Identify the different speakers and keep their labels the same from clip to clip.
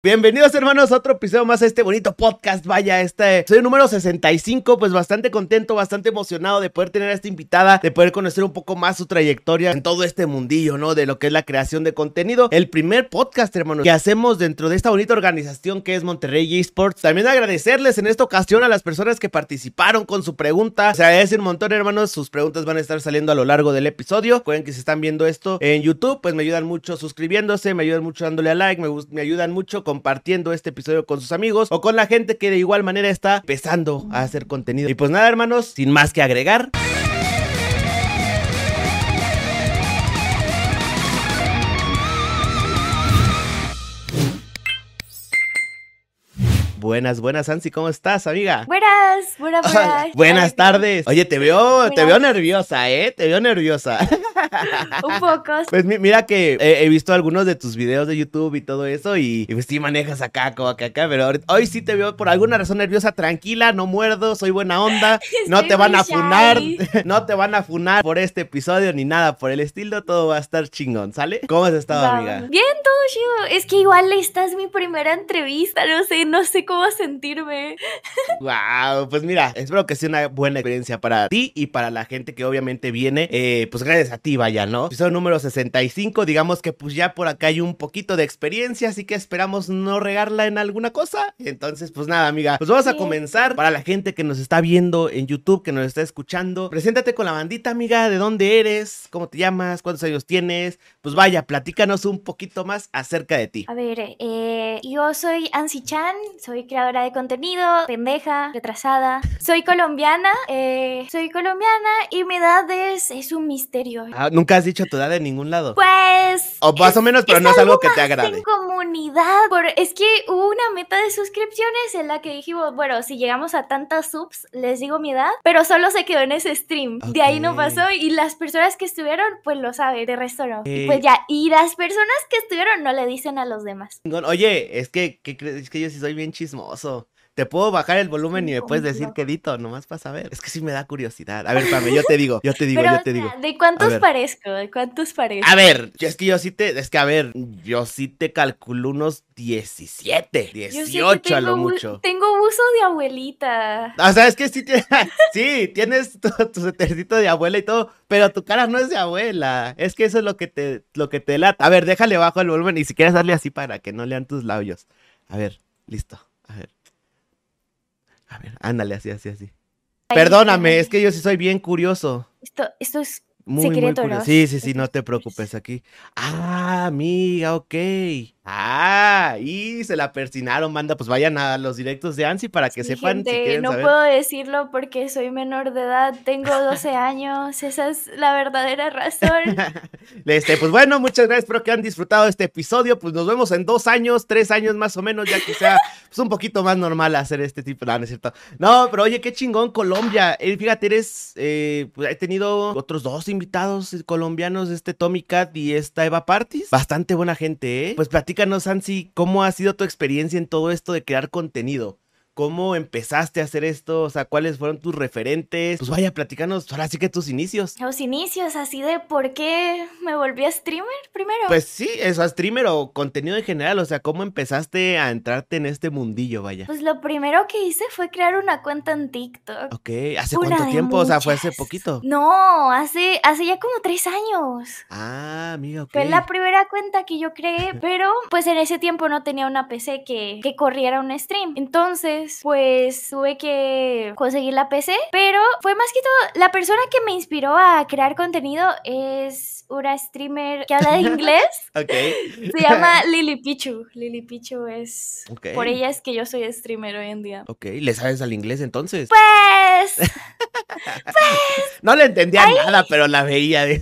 Speaker 1: Bienvenidos hermanos a otro episodio más a este bonito podcast. Vaya, este soy el número 65, pues bastante contento, bastante emocionado de poder tener a esta invitada, de poder conocer un poco más su trayectoria en todo este mundillo, ¿no? De lo que es la creación de contenido. El primer podcast, hermanos, que hacemos dentro de esta bonita organización que es Monterrey Esports. También agradecerles en esta ocasión a las personas que participaron con su pregunta. Se agradece un montón, hermanos. Sus preguntas van a estar saliendo a lo largo del episodio. Recuerden que si están viendo esto en YouTube, pues me ayudan mucho suscribiéndose, me ayudan mucho dándole a like, me, me ayudan mucho compartiendo este episodio con sus amigos o con la gente que de igual manera está empezando a hacer contenido. Y pues nada, hermanos, sin más que agregar. Buenas, buenas, Ansi, ¿cómo estás, amiga?
Speaker 2: Buenas, buenas, buenas.
Speaker 1: buenas tardes. Oye, te veo, te veo nerviosa, ¿eh? Te veo nerviosa.
Speaker 2: Un poco.
Speaker 1: Pues mira que he visto algunos de tus videos de YouTube y todo eso y, pues sí manejas acá, como acá, acá, pero hoy sí te veo por alguna razón nerviosa, tranquila, no muerdo, soy buena onda, no te van a funar, no te van a funar por este episodio ni nada por el estilo, todo va a estar chingón, ¿sale? ¿Cómo has estado, amiga?
Speaker 2: Bien, todo chido. Es que igual esta es mi primera entrevista, no sé, no sé cómo sentirme.
Speaker 1: Wow, pues mira, espero que sea una buena experiencia para ti y para la gente que obviamente viene, eh, pues gracias a ti, vaya, ¿no? Episodio número 65, digamos que pues ya por acá hay un poquito de experiencia, así que esperamos no regarla en alguna cosa. Entonces, pues nada, amiga, pues vamos a comenzar. Para la gente que nos está viendo en YouTube, que nos está escuchando, preséntate con la bandita, amiga, de dónde eres, cómo te llamas, cuántos años tienes. Pues vaya, platícanos un poquito más acerca de ti.
Speaker 2: A ver, eh, yo soy Ansi Chan, soy creadora de contenido, pendeja, retrasada. Soy colombiana, eh, soy colombiana y mi edad es, es un misterio.
Speaker 1: Ah, ¿Nunca has dicho tu edad en ningún lado?
Speaker 2: Pues...
Speaker 1: O más o menos, pero no es algo que te agrade.
Speaker 2: En comunidad, por, es que hubo una meta de suscripciones en la que dijimos, bueno, si llegamos a tantas subs, les digo mi edad, pero solo se quedó en ese stream. De ahí no pasó y las personas que estuvieron, pues lo saben, de resto no. Pues y las personas que estuvieron no le dicen a los demás.
Speaker 1: Oye, es que, que es que yo sí soy bien chismoso. Te puedo bajar el volumen y me puedes decir qué edito, nomás para saber. Es que sí me da curiosidad. A ver, Pame, yo te digo, yo te digo, yo te digo.
Speaker 2: ¿De cuántos parezco? ¿De cuántos parezco?
Speaker 1: A ver, es que yo sí te, es que a ver, yo sí te calculo unos 17, 18 a lo mucho.
Speaker 2: Tengo uso de abuelita.
Speaker 1: O sea, es que sí, tienes, sí, tienes tu, tu de abuela y todo, pero tu cara no es de abuela. Es que eso es lo que te, lo que te lata. A ver, déjale bajo el volumen y si quieres darle así para que no lean tus labios. A ver, listo. A ver. A ver, ándale, así, así, así. Perdóname, es que yo sí soy bien curioso.
Speaker 2: Esto, esto es muy, secreto, muy
Speaker 1: ¿no? Sí, sí, sí, no te preocupes aquí. Ah, amiga, ok. Ah, y se la persinaron, manda, pues vayan a los directos de Ansi para que sepan
Speaker 2: si quieren No puedo decirlo porque soy menor de edad, tengo 12 años, esa es la verdadera razón.
Speaker 1: este, pues bueno, muchas gracias, espero que han disfrutado este episodio, pues nos vemos en dos años, tres años más o menos, ya que sea pues, un poquito más normal hacer este tipo, no, no es cierto. No, pero oye, qué chingón Colombia, eh, fíjate, eres, eh, pues he tenido otros dos invitados colombianos, este Tommy Cat y esta Eva Partis, bastante buena gente, ¿eh? Pues platica platícanos, Ansi, ¿cómo ha sido tu experiencia en todo esto de crear contenido? ¿Cómo empezaste a hacer esto? O sea, ¿cuáles fueron tus referentes? Pues vaya, platícanos ahora sí que tus inicios.
Speaker 2: Los inicios, así de por qué me volví a streamer primero.
Speaker 1: Pues sí, eso, a streamer o contenido en general. O sea, ¿cómo empezaste a entrarte en este mundillo, vaya?
Speaker 2: Pues lo primero que hice fue crear una cuenta en TikTok.
Speaker 1: Ok, ¿hace cuánto tiempo? O sea, ¿fue hace poquito?
Speaker 2: No, hace, hace ya como tres años.
Speaker 1: Ah, amigo, ok.
Speaker 2: Fue la primera cuenta que yo creé, pero pues en ese tiempo no tenía una PC que, que corriera un stream. Entonces pues tuve que conseguir la PC, pero fue más que todo, la persona que me inspiró a crear contenido es una streamer que habla de inglés.
Speaker 1: ok.
Speaker 2: Se llama Lily Pichu. Lily Pichu es... Por ella es que yo soy streamer hoy en día.
Speaker 1: Ok, ¿le sabes al inglés entonces?
Speaker 2: Pues...
Speaker 1: pues... No le entendía nada, pero la veía.
Speaker 2: algo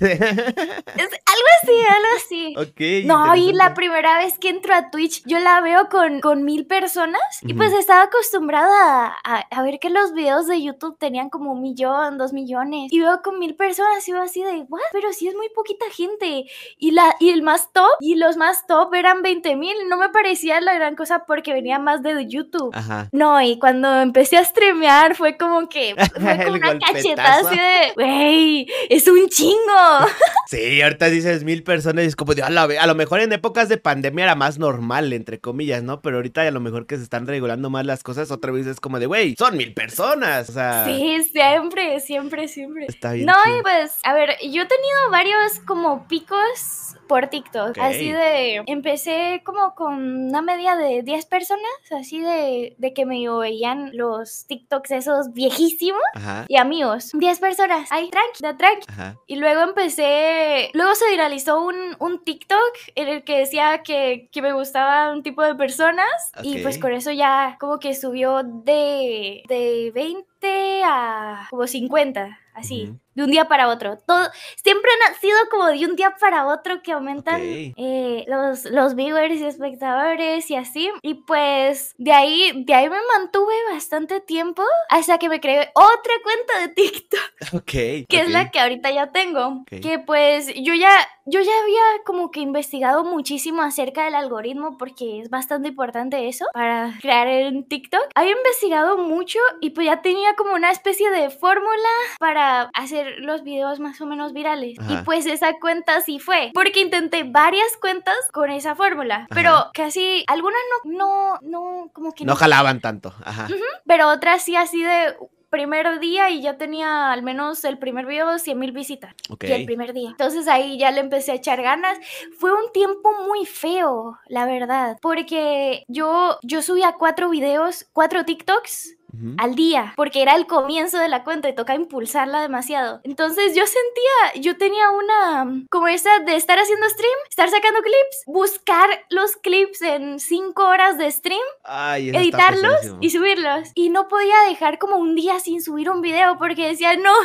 Speaker 2: así, algo así.
Speaker 1: Ok.
Speaker 2: No, y la primera vez que entro a Twitch, yo la veo con, con mil personas y pues estaba acostumbrada acostumbrada a, a ver que los videos de YouTube tenían como un millón, dos millones. Y veo con mil personas y yo así de, ¿what? Pero sí es muy poquita gente. Y, la, y el más top, y los más top eran 20 mil. No me parecía la gran cosa porque venía más de YouTube.
Speaker 1: Ajá.
Speaker 2: No, y cuando empecé a streamear fue como que fue como una cachetada así de, güey, es un chingo.
Speaker 1: Sí, ahorita dices mil personas y es como de, a, la a lo mejor en épocas de pandemia era más normal, entre comillas, ¿no? Pero ahorita a lo mejor que se están regulando más las cosas, otra vez es como de, güey, son mil personas. O sea,
Speaker 2: Sí, siempre, siempre, siempre.
Speaker 1: está bien.
Speaker 2: No,
Speaker 1: chido.
Speaker 2: y pues, a ver, yo he tenido varios como picos por TikTok.
Speaker 1: Ok.
Speaker 2: Así de, empecé como con una media de 10 personas, así de, de que me veían los TikToks esos viejísimos.
Speaker 1: Ajá,
Speaker 2: Y amigos, 10 personas, ahí, tranqui, de tranqui.
Speaker 1: ajá.
Speaker 2: Y luego empecé, luego se viralizó un, un TikTok en el que decía que, que me gustaba un tipo de personas y pues con eso ya como que subió de, de 20 a como 50, así. De un día para otro. Todo, siempre han sido como de un día para otro que aumentan eh, los, los viewers y espectadores y así. Y pues de ahí, de ahí me mantuve bastante tiempo hasta que me creé otra cuenta de TikTok
Speaker 1: Ok.
Speaker 2: que es la que ahorita ya tengo. Que pues yo ya, yo ya había como que investigado muchísimo acerca del algoritmo porque es bastante importante eso para crear en TikTok. Había investigado mucho y pues ya tenía como una especie de fórmula para hacer los videos más o menos virales.
Speaker 1: Ajá.
Speaker 2: Y pues esa cuenta sí fue. Porque intenté varias cuentas con esa fórmula. Pero
Speaker 1: Ajá.
Speaker 2: casi algunas no, no, no, como que
Speaker 1: No jalaban tanto. Ajá.
Speaker 2: pero otras sí así de primer día y ya tenía al menos el primer video 100 mil visitas.
Speaker 1: Ok.
Speaker 2: Y el primer día. Entonces ahí ya le empecé a echar ganas. Fue un tiempo muy feo, la verdad. Porque yo, yo subía cuatro videos, cuatro TikToks Al día, porque era el comienzo de la cuenta y toca impulsarla demasiado. Entonces yo sentía, yo tenía una, como esa de estar haciendo stream, estar sacando clips, buscar los clips en cinco horas de stream
Speaker 1: Ay,
Speaker 2: editarlos y subirlos. Y no podía dejar como un día sin subir un video porque decía, no,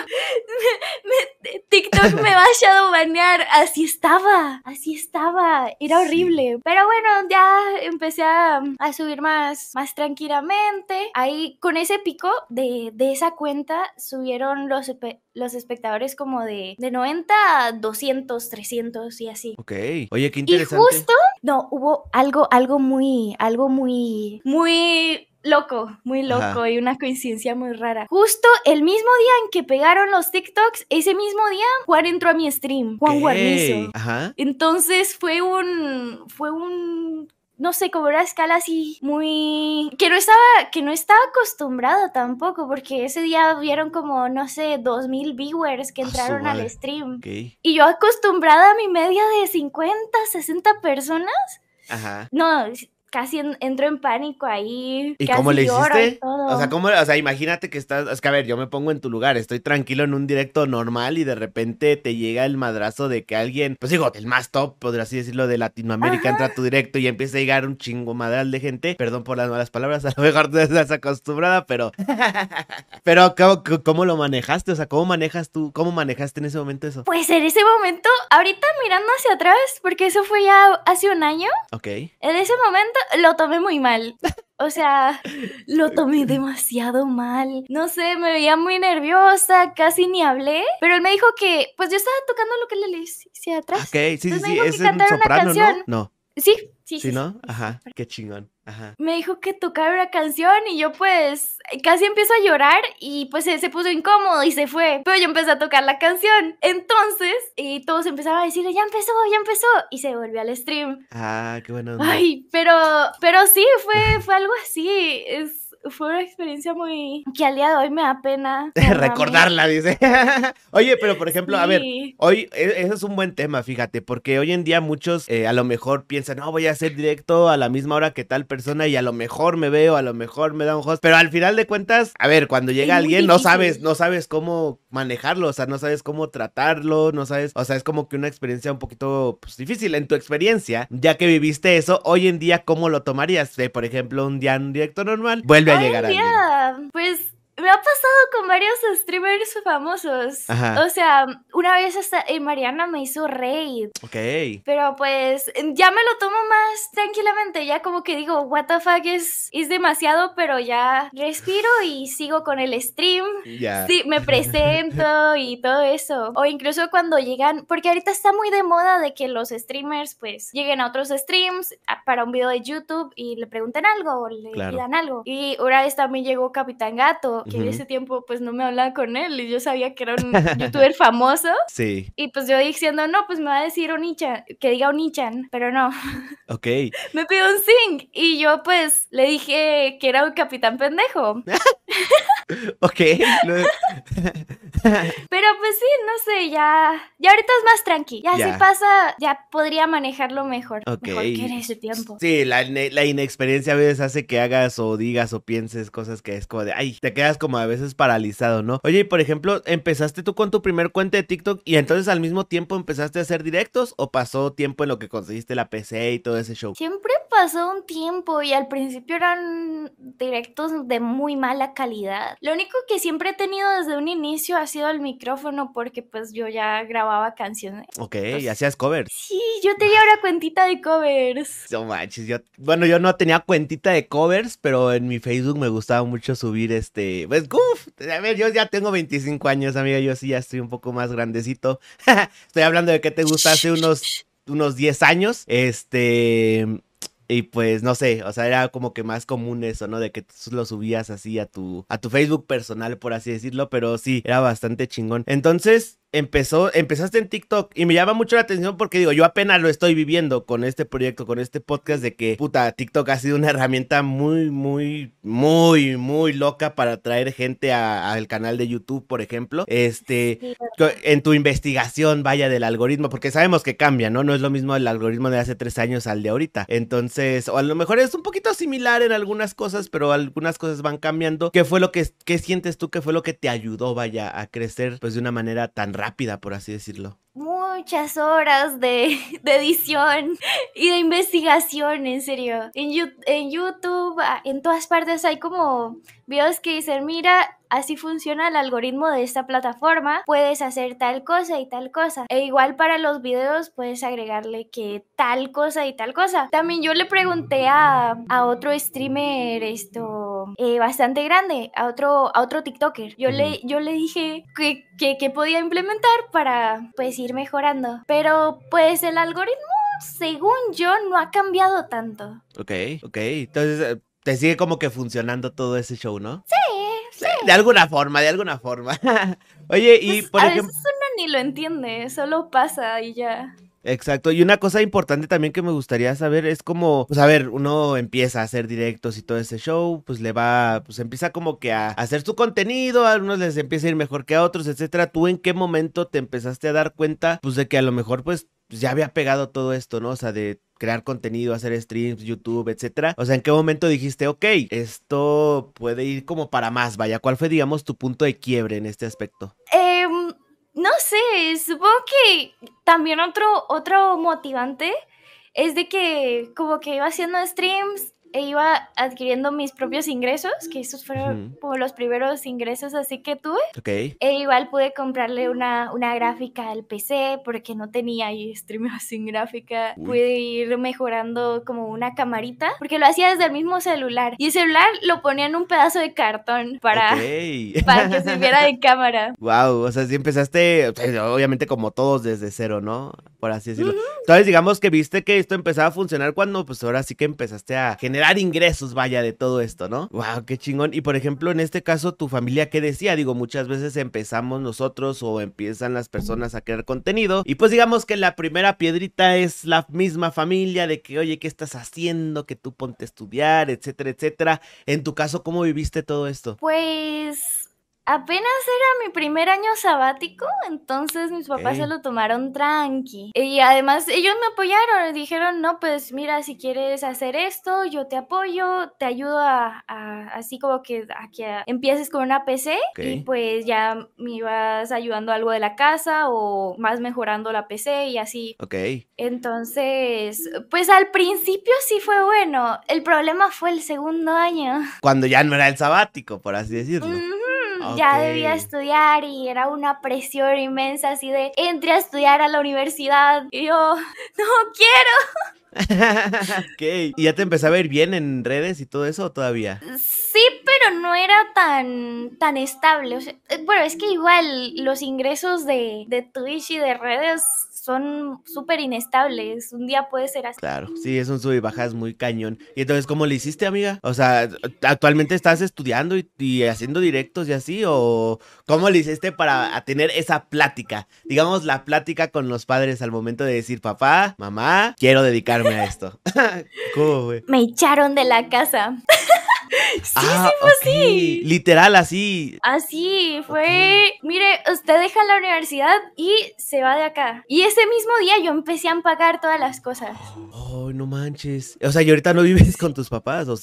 Speaker 2: me- me- TikTok me va a shadowbanear. Así estaba, así estaba. Era
Speaker 1: Sí.
Speaker 2: horrible. Pero bueno, ya empecé a, a subir más, más tranquilamente. Ahí con ese pico de, de esa cuenta subieron los, los espectadores como de, de 90 a 200, 300 y así.
Speaker 1: Ok. Oye, qué
Speaker 2: Y
Speaker 1: interesante.
Speaker 2: justo, no, hubo algo, algo muy, algo muy, muy loco, muy loco
Speaker 1: Ajá.
Speaker 2: y una coincidencia muy rara. Justo el mismo día en que pegaron los TikToks, ese mismo día Juan entró a mi stream, Juan
Speaker 1: Ok.
Speaker 2: Guarnizo.
Speaker 1: Ajá.
Speaker 2: Entonces fue un, fue un, no sé, como una escala así muy, que no estaba, que no estaba acostumbrado tampoco, porque ese día vieron como, no sé, dos mil viewers que entraron al stream. Y yo acostumbrada a mi media de 50, 60 personas,
Speaker 1: Ajá.
Speaker 2: no, casi en- entro en pánico ahí.
Speaker 1: ¿Y
Speaker 2: casi
Speaker 1: cómo le hiciste? O sea, ¿cómo, o sea, imagínate que estás, es que a ver, yo me pongo en tu lugar, estoy tranquilo en un directo normal y de repente te llega el madrazo de que alguien, pues digo, el más top, podría así decirlo, de Latinoamérica entra a tu directo y empieza a llegar un chingo madral de gente, perdón por las malas palabras, a lo mejor no estás acostumbrada, pero, pero ¿cómo, cómo lo manejaste? O sea, ¿cómo manejas tú, cómo manejaste en ese momento eso?
Speaker 2: Pues en ese momento, ahorita mirando hacia atrás, porque eso fue ya hace un año,
Speaker 1: Ok.
Speaker 2: en ese momento lo tomé muy mal. O sea, lo tomé demasiado mal. No sé, me veía muy nerviosa, casi ni hablé. Pero él me dijo que, pues yo estaba tocando lo que le hacia atrás.
Speaker 1: Ok, sí, sí,
Speaker 2: Entonces me
Speaker 1: sí,
Speaker 2: dijo que
Speaker 1: es
Speaker 2: cantara una
Speaker 1: soprano, ¿no?
Speaker 2: canción.
Speaker 1: No,
Speaker 2: Sí, sí, sí.
Speaker 1: sí, ¿no?
Speaker 2: sí.
Speaker 1: Ajá, qué chingón. Ajá.
Speaker 2: me dijo que tocara una canción y yo pues casi empiezo a llorar y pues él se puso incómodo y se fue. Pero yo empecé a tocar la canción. Entonces, y todos empezaron a decirle, ya empezó, ya empezó. Y se volvió al stream.
Speaker 1: Ah, qué bueno.
Speaker 2: Ay, pero, pero sí, fue, fue algo así. Es, fue una experiencia muy... que al día de hoy me da pena.
Speaker 1: Recordarla, dice. Oye, pero por ejemplo, a ver, hoy, e- eso es un buen tema, fíjate, porque hoy en día muchos eh, a lo mejor piensan, no, voy a hacer directo a la misma hora que tal persona y a lo mejor me veo, a lo mejor me da un host, pero al final de cuentas, a ver, cuando llega
Speaker 2: Es
Speaker 1: alguien, no sabes, no sabes cómo manejarlo, o sea, no sabes cómo tratarlo, no sabes, o sea, es como que una experiencia un poquito pues, difícil. En tu experiencia, ya que viviste eso, hoy en día, ¿cómo lo tomarías? Eh, por ejemplo, un día en un directo normal, vuelve a llegar
Speaker 2: día, pues me ha pasado con varios streamers famosos. O sea, una vez hasta eh, Mariana me hizo raid.
Speaker 1: Ok.
Speaker 2: Pero pues ya me lo tomo más tranquilamente. Ya como que digo, what the fuck es, es demasiado, pero ya respiro y sigo con el stream.
Speaker 1: Ya.
Speaker 2: Sí, me presento y todo eso. O incluso cuando llegan, porque ahorita está muy de moda de que los streamers pues lleguen a otros streams para un video de YouTube y le pregunten algo o le pidan algo. Y una vez también llegó Capitán Gato, que en ese tiempo pues no me hablaba con él y yo sabía que era un youtuber famoso.
Speaker 1: Sí.
Speaker 2: Y pues yo diciendo, no, pues me va a decir Onichan, que diga Onichan, pero no.
Speaker 1: Ok.
Speaker 2: me pidió un sing y yo pues le dije que era un capitán pendejo.
Speaker 1: ok.
Speaker 2: pero pues sí, no sé, ya, ya ahorita es más tranqui. Ya, si pasa, ya podría manejarlo mejor.
Speaker 1: Ok.
Speaker 2: Mejor que en ese tiempo.
Speaker 1: Sí, la, la inexperiencia a veces hace que hagas o digas o pienses cosas que es como de, ay, te quedas como a veces paralizado, ¿no? Oye, y por ejemplo, ¿empezaste tú con tu primer cuenta de TikTok y entonces al mismo tiempo empezaste a hacer directos o pasó tiempo en lo que conseguiste la PC y todo ese show?
Speaker 2: Siempre pasó un tiempo y al principio eran directos de muy mala calidad. Lo único que siempre he tenido desde un inicio ha sido el micrófono porque pues yo ya grababa canciones.
Speaker 1: Ok, y hacías covers.
Speaker 2: Sí, yo tenía una cuentita de covers.
Speaker 1: No manches, yo, bueno, yo no tenía cuentita de covers, pero en mi Facebook me gustaba mucho subir este, pues, uff, a ver, yo ya tengo 25 años, amiga, yo sí ya estoy un poco más grandecito. estoy hablando de que te gusta hace unos, unos 10 años, este, y pues no sé, o sea, era como que más común eso, ¿no? De que tú lo subías así a tu, a tu Facebook personal, por así decirlo, pero sí, era bastante chingón. Entonces, empezó, empezaste en TikTok y me llama mucho la atención porque digo, yo apenas lo estoy viviendo con este proyecto, con este podcast de que, puta, TikTok ha sido una herramienta muy, muy, muy, muy loca para atraer gente al canal de YouTube, por ejemplo. Este, en tu investigación, vaya, del algoritmo, porque sabemos que cambia, ¿no? No es lo mismo el algoritmo de hace tres años al de ahorita. Entonces, o a lo mejor es un poquito similar en algunas cosas, pero algunas cosas van cambiando. ¿Qué fue lo que, qué sientes tú que fue lo que te ayudó, vaya, a crecer, pues, de una manera tan rápida, por así decirlo.
Speaker 2: Muchas horas de, edición y de investigación, en serio. En, en YouTube, ah, en todas partes hay como videos que dicen, mira, así funciona el algoritmo de esta plataforma, puedes hacer tal cosa y tal cosa. E igual para los videos puedes agregarle que tal cosa y tal cosa. También yo le pregunté a, otro streamer esto eh, bastante grande, a otro, a otro TikToker. Yo, le, yo le dije que, que, que podía implementar para pues ir mejorando. Pero pues el algoritmo según yo, no ha cambiado tanto.
Speaker 1: Ok, ok. Entonces, eh, te sigue como que funcionando todo ese show, ¿no?
Speaker 2: Sí, sí.
Speaker 1: De alguna forma, de alguna forma. Oye, y
Speaker 2: pues,
Speaker 1: por
Speaker 2: a
Speaker 1: ejemplo.
Speaker 2: Veces uno ni lo entiende, solo pasa y ya.
Speaker 1: Exacto, y una cosa importante también que me gustaría saber es como, pues a ver, uno empieza a hacer directos y todo ese show, pues le va, pues empieza como que a hacer su contenido, a algunos les empieza a ir mejor que a otros, etcétera. ¿Tú en qué momento te empezaste a dar cuenta, pues de que a lo mejor pues ya había pegado todo esto, ¿no? O sea, de crear contenido, hacer streams, YouTube, etcétera. O sea, ¿en qué momento dijiste, ok, esto puede ir como para más? Vaya, ¿cuál fue, digamos, tu punto de quiebre en este aspecto?
Speaker 2: Eh, no sé, supongo que también otro, otro motivante es de que como que iba haciendo streams e iba adquiriendo mis propios ingresos, que esos fueron como los primeros ingresos así que tuve.
Speaker 1: Ok.
Speaker 2: E igual pude comprarle una, una gráfica al PC porque no tenía y streameo sin gráfica. Pude ir mejorando como una camarita porque lo hacía desde el mismo celular. Y el celular lo ponía en un pedazo de cartón para, para que sirviera de cámara.
Speaker 1: Wow, o sea, sí empezaste, obviamente como todos desde cero, ¿no? Por así decirlo. Entonces digamos que viste que esto empezaba a funcionar cuando pues ahora sí que empezaste a generar ingresos, vaya, de todo esto, ¿no? Wow, qué chingón. Y por ejemplo, en este caso, tu familia, ¿qué decía? Digo, muchas veces empezamos nosotros o empiezan las personas a crear contenido. Y pues digamos que la primera piedrita es la misma familia de que, oye, ¿qué estás haciendo? Que tú ponte a estudiar, etcétera, etcétera. En tu caso, ¿cómo viviste todo esto?
Speaker 2: Pues Apenas era mi primer año sabático, entonces mis papás se lo tomaron tranqui. Y además ellos me apoyaron, dijeron, no, pues mira, si quieres hacer esto, yo te apoyo, te ayudo a, así como que a que empieces con una PC y pues ya me ibas ayudando algo de la casa o más mejorando la PC y así.
Speaker 1: Ok.
Speaker 2: Entonces, pues al principio sí fue bueno, el problema fue el segundo año.
Speaker 1: Cuando ya no era el sabático, por así decirlo.
Speaker 2: Ya debía estudiar y era una presión inmensa así de entré a estudiar a la universidad y yo no quiero.
Speaker 1: ok, ¿y ya te empezó a ver bien en redes y todo eso o todavía?
Speaker 2: Sí, pero no era tan, tan estable. Eh, bueno, es que igual los ingresos de, de Twitch y de redes son súper inestables. Un día puede ser así.
Speaker 1: Claro, sí, es un sub y bajas muy cañón. Y entonces, ¿cómo le hiciste, amiga? O sea, ¿actualmente estás estudiando y, haciendo directos y así? ¿O cómo le hiciste para tener esa plática? Digamos, la plática con los padres al momento de decir, papá, mamá, quiero dedicarme a esto.
Speaker 2: ¿Cómo, güey? Me echaron de la casa. sí, ah, sí fue así.
Speaker 1: Literal, así.
Speaker 2: Así, fue. Mire, usted deja la universidad y se va de acá. Y ese mismo día yo empecé a empacar todas las cosas.
Speaker 1: Oh, no manches. O sea, ¿y ahorita no vives con tus papás? ¿O,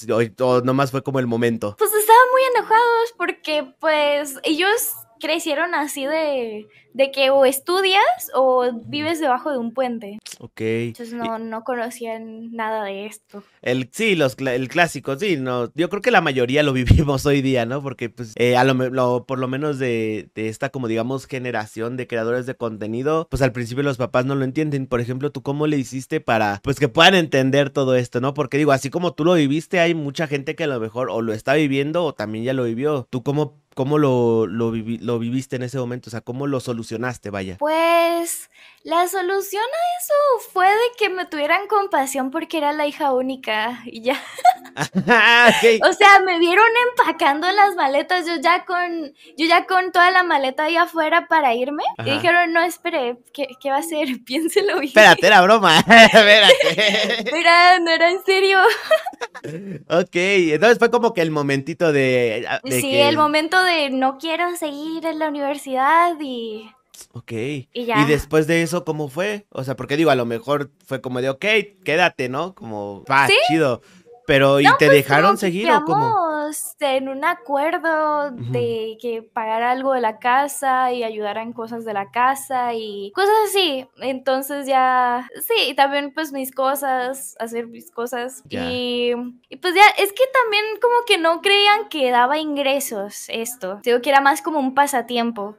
Speaker 1: o nomás fue como el momento?
Speaker 2: Pues estaban muy enojados porque, pues, ellos crecieron así de, de que o estudias o vives debajo de un puente.
Speaker 1: Ok.
Speaker 2: Entonces no, no conocían nada de esto.
Speaker 1: El, sí, los, el clásico, sí, no. Yo creo que la mayoría lo vivimos hoy día, ¿no? Porque, pues, eh, a lo, por lo menos de, de, esta, como digamos, generación de creadores de contenido, pues al principio los papás no lo entienden. Por ejemplo, ¿tú cómo le hiciste para, pues, que puedan entender todo esto, ¿no? Porque digo, así como tú lo viviste, hay mucha gente que a lo mejor o lo está viviendo o también ya lo vivió. ¿Tú cómo ¿Cómo lo, lo, lo, viviste en ese momento? O sea, ¿cómo lo solucionaste, vaya?
Speaker 2: Pues la solución a eso fue de que me tuvieran compasión porque era la hija única y ya. O sea, me vieron empacando las maletas, yo ya con, yo ya con toda la maleta ahí afuera para irme. Y dijeron, no, espere, ¿qué, ¿qué, va a hacer? Piénselo bien.
Speaker 1: Espérate, era broma.
Speaker 2: Espérate. Era, no era en serio.
Speaker 1: ok, entonces fue como que el momentito de...
Speaker 2: sí, el momento de no quiero seguir en la universidad y...
Speaker 1: Ok. Y, después de eso, ¿cómo fue? O sea, porque digo, a lo mejor fue como de, ok, quédate, ¿no? Como, va, chido. Pero, ¿y te pues, dejaron seguir o cómo?
Speaker 2: en un acuerdo de que pagar algo de la casa y ayudaran cosas de la casa y cosas así. Entonces ya, sí, también pues mis cosas, hacer mis cosas. Y, y, pues ya, es que también como que no creían que daba ingresos esto. Digo que era más como un pasatiempo.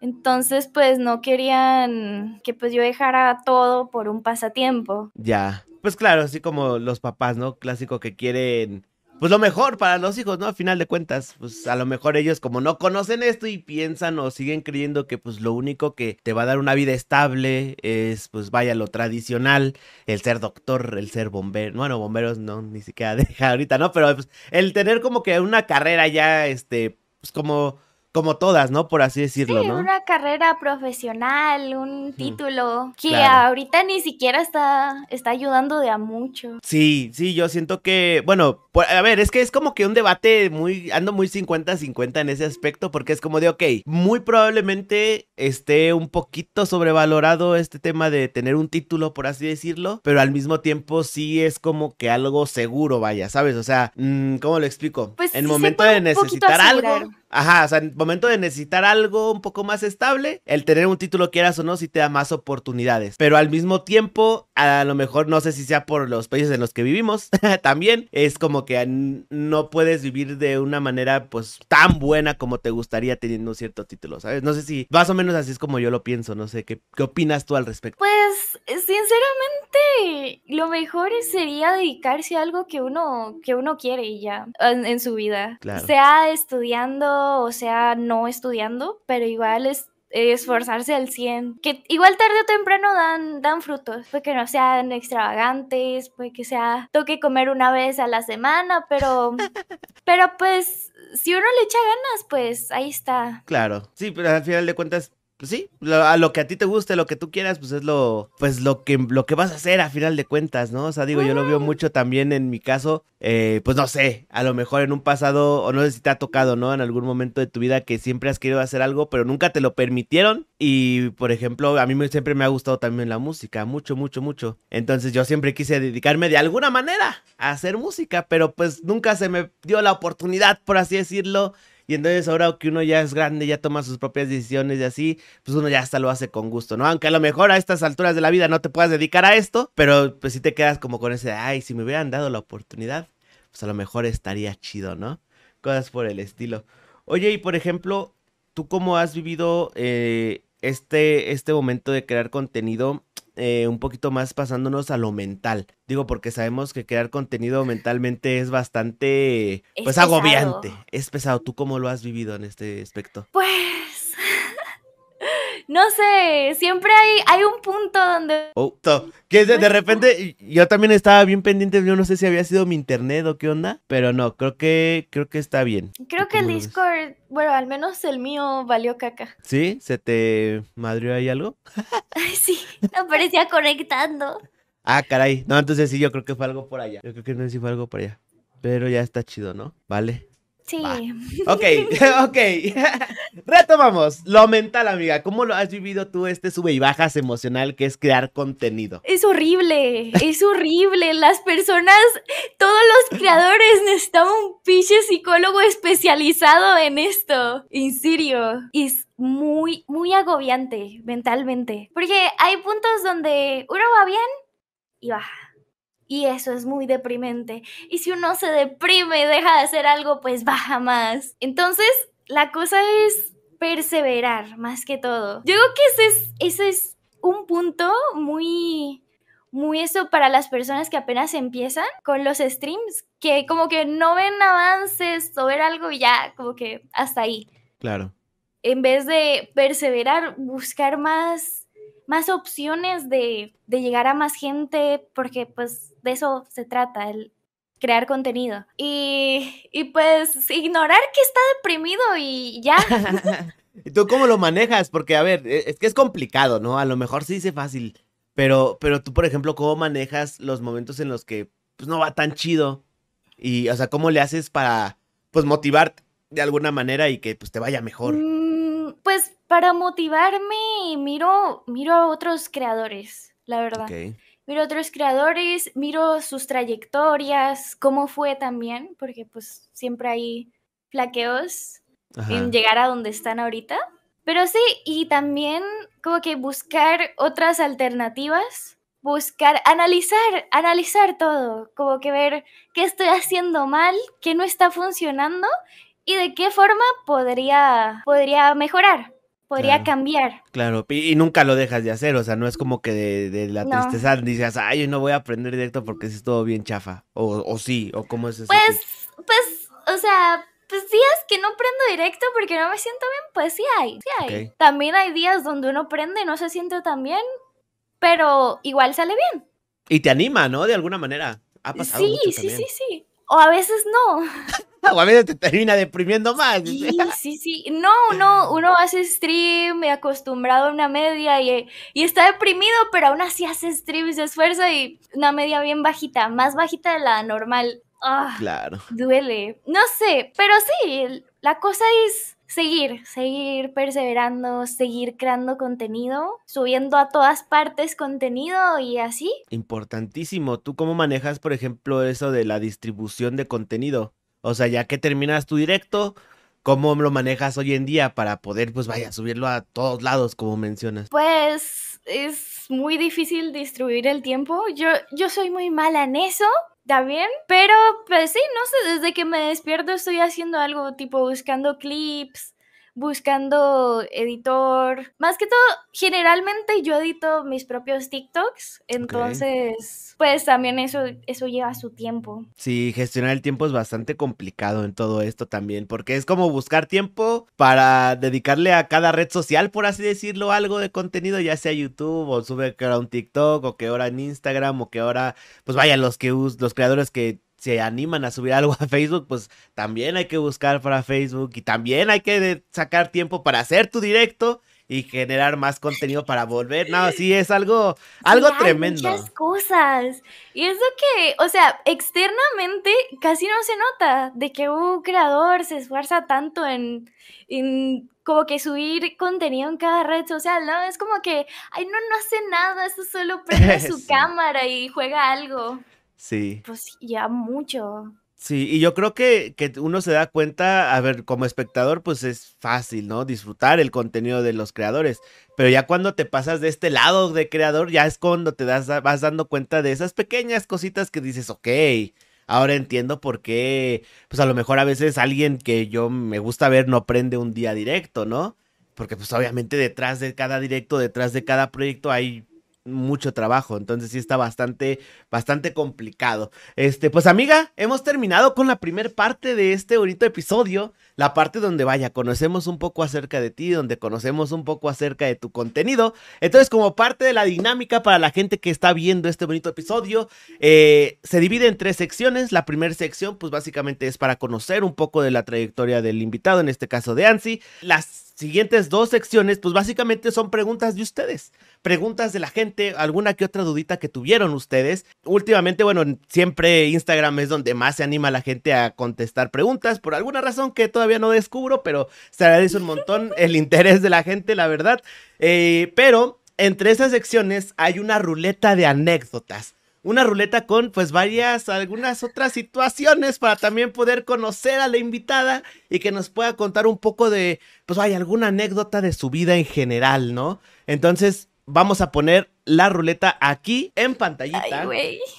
Speaker 2: Entonces, pues no querían que pues yo dejara todo por un pasatiempo.
Speaker 1: Ya. Pues claro, así como los papás, ¿no? Clásico que quieren, pues lo mejor para los hijos, ¿no? A final de cuentas, pues a lo mejor ellos como no conocen esto y piensan o siguen creyendo que pues lo único que te va a dar una vida estable es, pues vaya, lo tradicional, el ser doctor, el ser bombero, bueno, bomberos no, ni siquiera deja ahorita, ¿no? Pero pues el tener como que una carrera ya, este, pues como como todas, ¿no? Por así decirlo,
Speaker 2: sí,
Speaker 1: ¿no?
Speaker 2: una carrera profesional, un título que ahorita ni siquiera está, está ayudando de a mucho.
Speaker 1: Sí, sí, yo siento que, bueno, a ver, es que es como que un debate muy, ando muy 50-50 en ese aspecto, porque es como de, ok, muy probablemente esté un poquito sobrevalorado este tema de tener un título, por así decirlo, pero al mismo tiempo sí es como que algo seguro, vaya, ¿sabes? O sea, mm, ¿cómo lo explico?
Speaker 2: Pues
Speaker 1: en momento de necesitar algo Ajá, o sea, en momento de necesitar algo un poco más estable, el tener un título, quieras o no, sí te da más oportunidades. Pero al mismo tiempo, a lo mejor, no sé si sea por los países en los que vivimos, también es como que no puedes vivir de una manera, pues, tan buena como te gustaría teniendo un cierto título, ¿sabes? No sé si más o menos así es como yo lo pienso, no sé, ¿qué, qué opinas tú al respecto?
Speaker 2: Pues, sinceramente, lo mejor sería dedicarse a algo que uno, que uno quiere y ya, en, su vida. Claro. Sea estudiando o sea no estudiando, pero igual es esforzarse al 100, que igual tarde o temprano dan, dan frutos, puede que no sean extravagantes, puede que sea toque comer una vez a la semana, pero, pero pues si uno le echa ganas, pues ahí está.
Speaker 1: Claro, sí, pero al final de cuentas pues sí, a lo que a ti te guste, lo que tú quieras, pues es lo, pues lo que, lo que vas a hacer a final de cuentas, ¿no? O sea, digo, yo lo veo mucho también en mi caso, eh, pues no sé, a lo mejor en un pasado, o no sé si te ha tocado, ¿no? En algún momento de tu vida que siempre has querido hacer algo, pero nunca te lo permitieron. Y, por ejemplo, a mí siempre me ha gustado también la música, mucho, mucho, mucho. Entonces yo siempre quise dedicarme de alguna manera a hacer música, pero pues nunca se me dio la oportunidad, por así decirlo. Y entonces ahora que uno ya es grande, ya toma sus propias decisiones y así, pues uno ya hasta lo hace con gusto, ¿no? Aunque a lo mejor a estas alturas de la vida no te puedas dedicar a esto, pero pues si te quedas como con ese, ay, si me hubieran dado la oportunidad, pues a lo mejor estaría chido, ¿no? Cosas por el estilo. Oye, y por ejemplo, ¿tú cómo has vivido eh, este, este momento de crear contenido? Eh, un poquito más pasándonos a lo mental. Digo, porque sabemos que crear contenido mentalmente es bastante, pues, agobiante. Es pesado. ¿Tú cómo lo has vivido en este aspecto?
Speaker 2: Pues no sé, siempre hay, hay un punto donde...
Speaker 1: Oh, que de, repente yo también estaba bien pendiente, yo no sé si había sido mi internet o qué onda, pero no, creo que, creo que está bien.
Speaker 2: Creo que el Discord, bueno, al menos el mío valió caca.
Speaker 1: ¿Sí? ¿Se te madrió ahí algo?
Speaker 2: sí, aparecía conectando.
Speaker 1: Ah, caray. No, entonces sí, yo creo que fue algo por allá. Yo creo que no sé si fue algo por allá. Pero ya está chido, ¿no? Vale.
Speaker 2: Sí.
Speaker 1: Ok, ok. Retomamos. Lo mental, amiga. ¿Cómo lo has vivido tú este sube y bajas emocional que es crear contenido?
Speaker 2: Es horrible, es horrible. Las personas, todos los creadores necesitan un pinche psicólogo especializado en esto. En serio. Es muy, muy agobiante mentalmente. Porque hay puntos donde uno va bien y baja y eso es muy deprimente. Y si uno se deprime y deja de hacer algo, pues baja más. Entonces, la cosa es perseverar más que todo. Yo creo que ese es, ese es un punto muy, muy eso para las personas que apenas empiezan con los streams, que como que no ven avances o ver algo y ya, como que hasta ahí.
Speaker 1: Claro.
Speaker 2: En vez de perseverar, buscar más más opciones de, llegar a más gente, porque pues de eso se trata, el crear contenido. Y, y pues ignorar que está deprimido y ya.
Speaker 1: ¿Y tú cómo lo manejas? Porque, a ver, e, es que es complicado, ¿no? A lo mejor sí dice fácil, pero, pero tú, por ejemplo, ¿cómo manejas los momentos en los que pues, no va tan chido? Y, o sea, ¿cómo le haces para, pues, motivarte de alguna manera y que, pues, te vaya mejor?
Speaker 2: Mm, pues, para motivarme, miro, miro a otros creadores, la verdad. Miro otros creadores, miro sus trayectorias, cómo fue también, porque pues siempre hay flaqueos en llegar a donde están ahorita. Pero sí, y también como que buscar otras alternativas, buscar, analizar, analizar todo, como que ver qué estoy haciendo mal, qué no está funcionando y de qué forma podría, podría mejorar podría cambiar.
Speaker 1: Claro, y, nunca lo dejas de hacer, o sea, no es como que de, la tristeza dices, ay, no voy a aprender directo porque es todo bien chafa, o, o sí, o cómo es eso.
Speaker 2: Pues, pues, o sea, pues días que no prendo directo porque no me siento bien, pues sí hay, sí hay. También hay días donde uno prende y no se siente tan bien, pero igual sale bien.
Speaker 1: Y te anima, ¿no? De alguna manera. Ha pasado
Speaker 2: sí, sí, sí, sí. O a veces no.
Speaker 1: a veces te termina deprimiendo más.
Speaker 2: Sí, sí, sí. No, no, uno hace stream acostumbrado a una media y, y está deprimido, pero aún así hace stream y se esfuerza y una media bien bajita, más bajita de la normal. Ah,
Speaker 1: claro.
Speaker 2: Duele. No sé, pero sí, la cosa es seguir, seguir perseverando, seguir creando contenido, subiendo a todas partes contenido y así.
Speaker 1: Importantísimo. ¿Tú cómo manejas, por ejemplo, eso de la distribución de contenido? O sea, ya que terminas tu directo, ¿cómo lo manejas hoy en día para poder, pues vaya, subirlo a todos lados, como mencionas?
Speaker 2: Pues es muy difícil distribuir el tiempo. Yo, yo soy muy mala en eso, ¿Está bien? Pero, pues sí, no sé, desde que me despierto estoy haciendo algo tipo buscando clips, buscando editor. Más que todo, generalmente yo edito mis propios TikToks, entonces, pues también eso, eso lleva su tiempo.
Speaker 1: Sí, gestionar el tiempo es bastante complicado en todo esto también, porque es como buscar tiempo para dedicarle a cada red social, por así decirlo, algo de contenido, ya sea YouTube o sube que ahora un TikTok o que ahora en Instagram o que ahora, pues vaya, los que los creadores que se animan a subir algo a Facebook, pues también hay que buscar para Facebook y también hay que sacar tiempo para hacer tu directo y generar más contenido para volver. No, sí, es algo, algo tremendo.
Speaker 2: Muchas cosas. Y eso que, o sea, externamente casi no se nota de que un creador se esfuerza tanto en, en como que subir contenido en cada red social, ¿no? Es como que, ay, no, no hace nada, eso solo prende su cámara y juega algo.
Speaker 1: Sí.
Speaker 2: Pues ya mucho.
Speaker 1: Sí, y yo creo que, que, uno se da cuenta, a ver, como espectador, pues es fácil, ¿no? Disfrutar el contenido de los creadores. Pero ya cuando te pasas de este lado de creador, ya es cuando te das, vas dando cuenta de esas pequeñas cositas que dices, ok, Ahora entiendo por qué, pues a lo mejor a veces alguien que yo me gusta ver no prende un día directo, ¿no? Porque pues obviamente detrás de cada directo, detrás de cada proyecto hay mucho trabajo, entonces sí está bastante, bastante complicado. Este, pues amiga, hemos terminado con la primer parte de este bonito episodio, la parte donde vaya, conocemos un poco acerca de ti, donde conocemos un poco acerca de tu contenido. Entonces, como parte de la dinámica para la gente que está viendo este bonito episodio, eh, se divide en tres secciones. La primera sección, pues básicamente es para conocer un poco de la trayectoria del invitado, en este caso de Ansi. Las siguientes dos secciones, pues básicamente son preguntas de ustedes, preguntas de la gente, alguna que otra dudita que tuvieron ustedes. Últimamente, bueno, siempre Instagram es donde más se anima la gente a contestar preguntas, por alguna razón que todavía no descubro, pero se agradece un montón el interés de la gente, la verdad. Eh, pero entre esas secciones hay una ruleta de anécdotas una ruleta con pues varias, algunas otras situaciones para también poder conocer a la invitada y que nos pueda contar un poco de, pues vaya, alguna anécdota de su vida en general, ¿no? Entonces, vamos a poner la ruleta aquí en pantallita.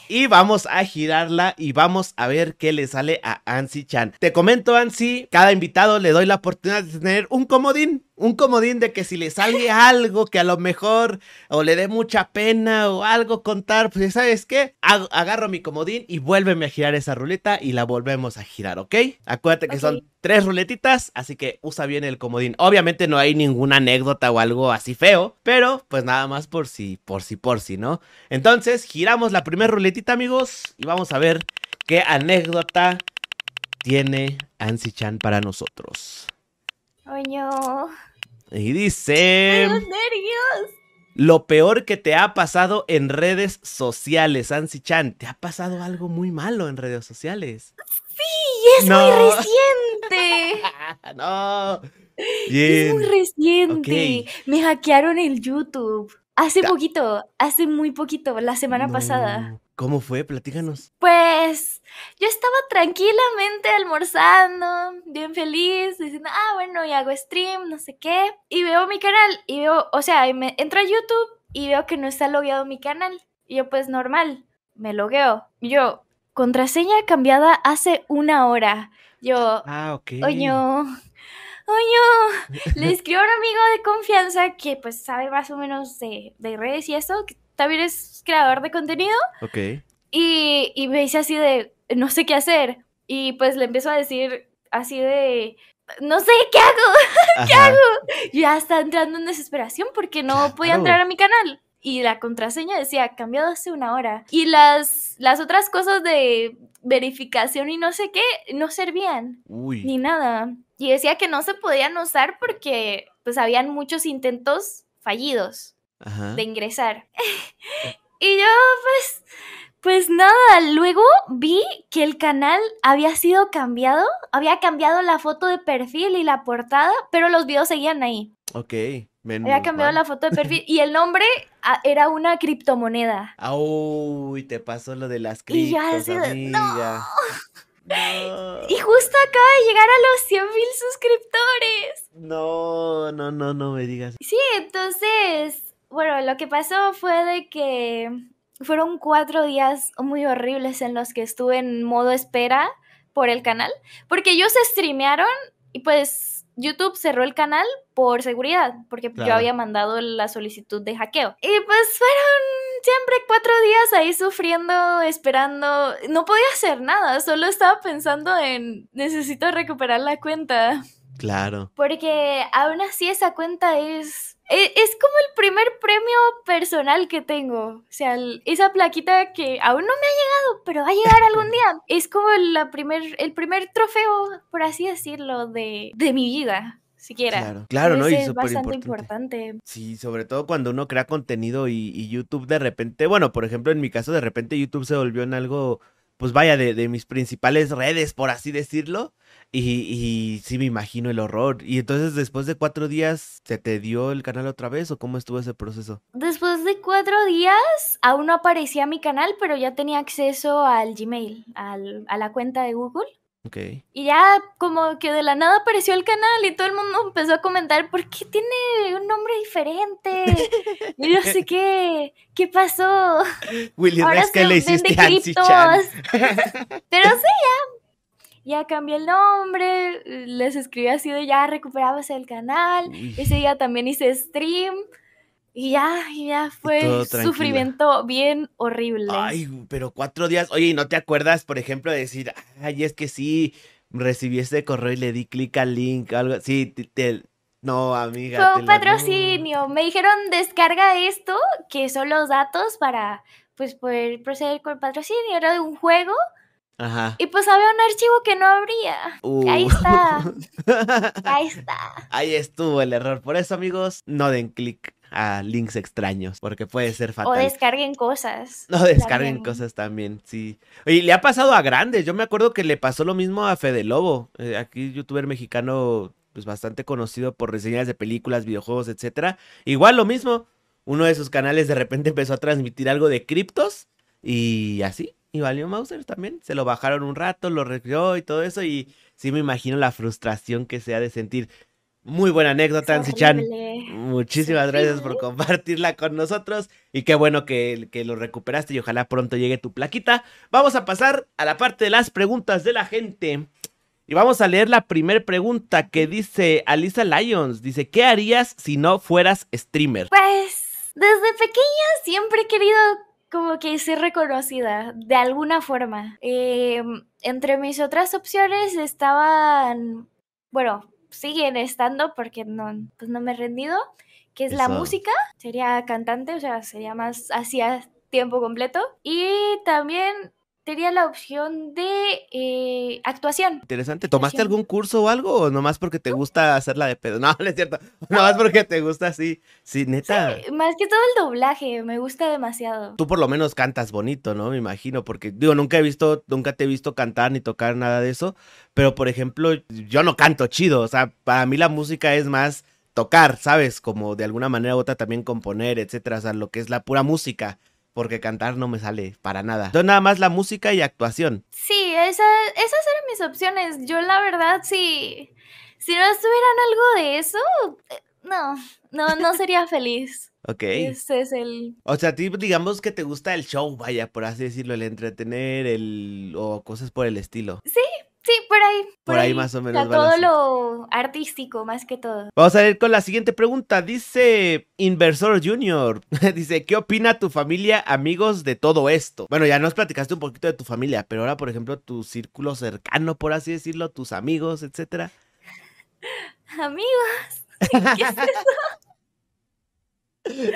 Speaker 1: y vamos a girarla y vamos a ver qué le sale a Ansi Chan. Te comento, Ansi, cada invitado le doy la oportunidad de tener un comodín. Un comodín de que si le sale algo que a lo mejor o le dé mucha pena o algo contar, pues ¿sabes qué? agarro mi comodín y vuélveme a girar esa ruleta y la volvemos a girar, ¿ok? Acuérdate que son tres ruletitas, así que usa bien el comodín. Obviamente no hay ninguna anécdota o algo así feo, pero pues nada más por si, por si, por si, ¿no? Entonces, giramos la primera ruletita, amigos, y vamos a ver qué anécdota tiene Ansi Chan para nosotros.
Speaker 2: Oño.
Speaker 1: Y dice... Lo peor que te ha pasado en redes sociales, Ansi Chan. ¿Te ha pasado algo muy malo en redes sociales?
Speaker 2: Sí, es muy reciente.
Speaker 1: no.
Speaker 2: Es muy reciente. Me hackearon el YouTube. Hace poquito, hace muy poquito, la semana pasada.
Speaker 1: ¿Cómo fue? Platícanos.
Speaker 2: Pues yo estaba tranquilamente almorzando, bien feliz, diciendo, ah, bueno, y hago stream, no sé qué. Y veo mi canal y veo, o sea, me entro a YouTube y veo que no está logueado mi canal. Y yo, pues normal, me logueo. Yo, contraseña cambiada hace una hora. Yo,
Speaker 1: ah, ok.
Speaker 2: Oño, oye, le escribo a un amigo de confianza que pues sabe más o menos de, redes y eso, que también es creador de contenido.
Speaker 1: Ok.
Speaker 2: Y, y me dice así de, no sé qué hacer. Y pues le empiezo a decir así de, no sé, ¿qué hago? ¿Qué hago? Ya está entrando en desesperación porque no podía entrar a mi canal. Y la contraseña decía, cambiado hace una hora. Y las, las otras cosas de verificación y no sé qué, no servían.
Speaker 1: Uy.
Speaker 2: Ni nada y decía que no se podían usar porque pues habían muchos intentos fallidos de ingresar. y yo pues pues nada, luego vi que el canal había sido cambiado, había cambiado la foto de perfil y la portada, pero los videos seguían ahí.
Speaker 1: Ok.
Speaker 2: había cambiado la foto de perfil y el nombre ah, era una criptomoneda.
Speaker 1: Uy, te pasó lo de las criptos, y No.
Speaker 2: Y justo acaba de llegar a los 100 mil suscriptores.
Speaker 1: No, no, no, no me digas.
Speaker 2: Sí, entonces, bueno, lo que pasó fue de que fueron cuatro días muy horribles en los que estuve en modo espera por el canal, porque ellos streamearon y pues YouTube cerró el canal por seguridad, porque yo había mandado la solicitud de hackeo. Y pues fueron siempre cuatro días ahí sufriendo, esperando. No podía hacer nada, solo estaba pensando en necesito recuperar la cuenta.
Speaker 1: Claro.
Speaker 2: Porque aún así esa cuenta es e, es como el primer premio personal que tengo. O sea, esa plaquita que aún no me ha llegado, pero va a llegar algún día. Es como la primer, el primer trofeo, por así decirlo, de, de mi vida. Siquiera.
Speaker 1: Claro, claro, ¿no? Y
Speaker 2: es bastante importante.
Speaker 1: Sí, sobre todo cuando uno crea contenido y, y YouTube de repente, bueno, por ejemplo, en mi caso, de repente YouTube se volvió en algo pues vaya, de, de, mis principales redes, por así decirlo. Y, y, sí me imagino el horror. Y entonces después de cuatro días, ¿se te dio el canal otra vez o cómo estuvo ese proceso?
Speaker 2: Después de cuatro días, aún no aparecía mi canal, pero ya tenía acceso al Gmail, al, a la cuenta de Google.
Speaker 1: Ok.
Speaker 2: Y ya como que de la nada apareció el canal y todo el mundo empezó a comentar, ¿por qué tiene un nombre diferente? y no sé qué, ¿qué pasó?
Speaker 1: Willy
Speaker 2: Ahora
Speaker 1: Rex, ¿qué
Speaker 2: se
Speaker 1: le hiciste Ansi-chan?
Speaker 2: Pero sí, ya. Ya cambié el nombre, les escribí así de ya recuperabas el canal. Ese día también hice stream. Y ya, y ya fue sufrimiento bien horrible.
Speaker 1: Ay, pero cuatro días. Oye, ¿y no te acuerdas, por ejemplo, de decir, ay, es que sí, recibí este correo y le di clic al link, algo así? te- te- No, amiga.
Speaker 2: Fue un patrocinio. Me dijeron descarga esto, que son los datos para pues poder proceder con el patrocinio. Era de un juego.
Speaker 1: Ajá.
Speaker 2: Y pues había un archivo que no abría.
Speaker 1: Uh.
Speaker 2: Ahí está. Ahí está.
Speaker 1: Ahí estuvo el error. Por eso, amigos, no den clic a links extraños, porque puede ser
Speaker 2: O
Speaker 1: fatal.
Speaker 2: descarguen cosas.
Speaker 1: No descarguen
Speaker 2: también.
Speaker 1: cosas también, sí. Oye, le ha pasado a grandes. Yo me acuerdo que le pasó lo mismo a Fede Lobo. eh, aquí, youtuber mexicano, pues bastante conocido por reseñas de películas, videojuegos, etcétera. Igual lo mismo. Uno de sus canales de repente empezó a transmitir algo de criptos y así. Y valió Mauser también. Se lo bajaron un rato, lo recreó y todo eso. Y sí me imagino la frustración que se ha de sentir. Muy buena anécdota, Ansi-chan. Muchísimas gracias por compartirla con nosotros y qué bueno que, que lo recuperaste y ojalá pronto llegue tu plaquita. Vamos a pasar a la parte de las preguntas de la gente y vamos a leer la primera pregunta que dice Alisa Lyons. Dice, ¿qué harías si no fueras streamer?
Speaker 2: Pues desde pequeña siempre he querido como que ser reconocida de alguna forma. Eh, entre mis otras opciones estaban, bueno, siguen estando porque no, pues no me he rendido, que es la música. Sería cantante, o sea, sería más hacia tiempo completo. Y también tenía la opción de eh, actuación.
Speaker 1: Interesante. ¿Tomaste
Speaker 2: Actuación.
Speaker 1: algún curso o algo o nomás porque te gusta hacerla de pedo? No, no es cierto. Nomás porque te gusta así. Sí, neta.
Speaker 2: Sí, más que todo el doblaje, me gusta demasiado.
Speaker 1: Tú por lo menos cantas bonito, ¿no? Me imagino, porque digo, nunca he visto, nunca te he visto cantar ni tocar nada de eso, pero por ejemplo, yo no canto chido, o sea, para mí la música es más tocar, ¿sabes? Como de alguna manera u otra también componer, etcétera, o sea, lo que es la pura música, porque cantar no me sale para nada. Entonces nada más la música y actuación.
Speaker 2: Sí, esa, esas eran mis opciones. Yo la verdad, si, si no estuvieran algo de eso, eh, no, no, no sería feliz.
Speaker 1: Ok.
Speaker 2: Ese es el...
Speaker 1: O sea, a ti digamos que te gusta el show, vaya, por así decirlo, el entretener, el o cosas por el estilo.
Speaker 2: Sí, por ahí.
Speaker 1: Por ahí más o menos
Speaker 2: todo lo artístico, más que todo.
Speaker 1: Vamos a ir con la siguiente pregunta. Dice Inversor Junior. Dice, ¿qué opina tu familia, amigos de todo esto? Bueno, ya nos platicaste un poquito de tu familia, pero ahora, por ejemplo, tu círculo cercano, por así decirlo, tus amigos, etcétera.
Speaker 2: Amigos, ¿qué es eso?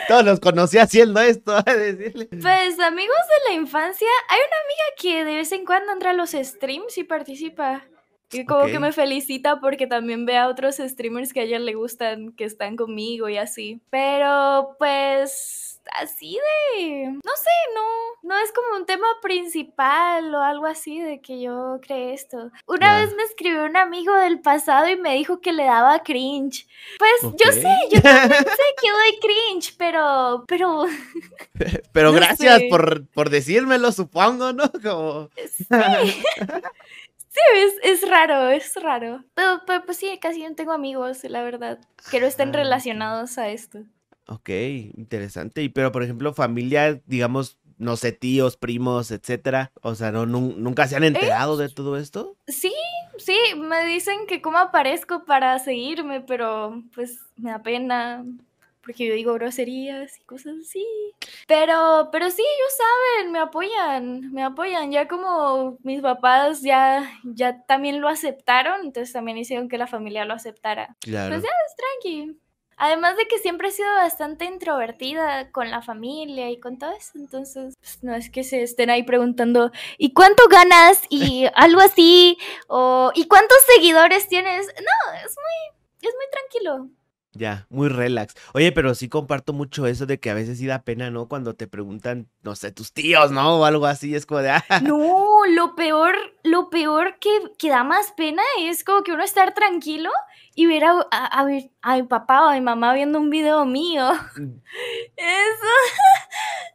Speaker 1: Todos los conocí haciendo esto, a decirle.
Speaker 2: Pues amigos de la infancia, hay una amiga que de vez en cuando entra a los streams y participa. Y como que me felicita porque también ve a otros streamers que a ella le gustan, que están conmigo y así. Pero pues así de... No sé, no, no es como un tema principal o algo así de que yo creé esto. Una vez me escribió un amigo del pasado y me dijo que le daba cringe. Pues yo sé, yo también sé que doy cringe, pero... Pero...
Speaker 1: Pero
Speaker 2: No
Speaker 1: gracias
Speaker 2: sé.
Speaker 1: por, por decírmelo, supongo, ¿no? Como...
Speaker 2: Sí. Sí, es, es raro, es raro. Pero, pero, pues sí, casi no tengo amigos, la verdad, que no estén
Speaker 1: Ah,
Speaker 2: relacionados a esto.
Speaker 1: Ok, interesante. Y pero, por ejemplo, familia, digamos, no sé, tíos, primos, etcétera. O sea, no, nun- nunca se han enterado de todo esto.
Speaker 2: Sí, sí, me dicen que cómo aparezco para seguirme, pero pues me da pena, porque yo digo groserías y cosas así. Pero, pero sí, ellos saben, me apoyan, me apoyan. Ya como mis papás ya, ya también lo aceptaron, entonces también hicieron que la familia lo aceptara.
Speaker 1: Claro.
Speaker 2: Pues ya es tranqui. Además de que siempre he sido bastante introvertida con la familia y con todo eso, entonces pues, no es que se estén ahí preguntando ¿y cuánto ganas? y algo así o ¿y cuántos seguidores tienes? No, es muy es muy tranquilo.
Speaker 1: Ya, muy relax. Oye, pero sí comparto mucho eso de que a veces sí da pena, ¿no? Cuando te preguntan, no sé, tus tíos, ¿no? O algo así, es como de, ah,
Speaker 2: No, lo peor, lo peor que, que da más pena es como que uno estar tranquilo y ver a, a, a ver a mi papá o a mi mamá viendo un video mío. Eso.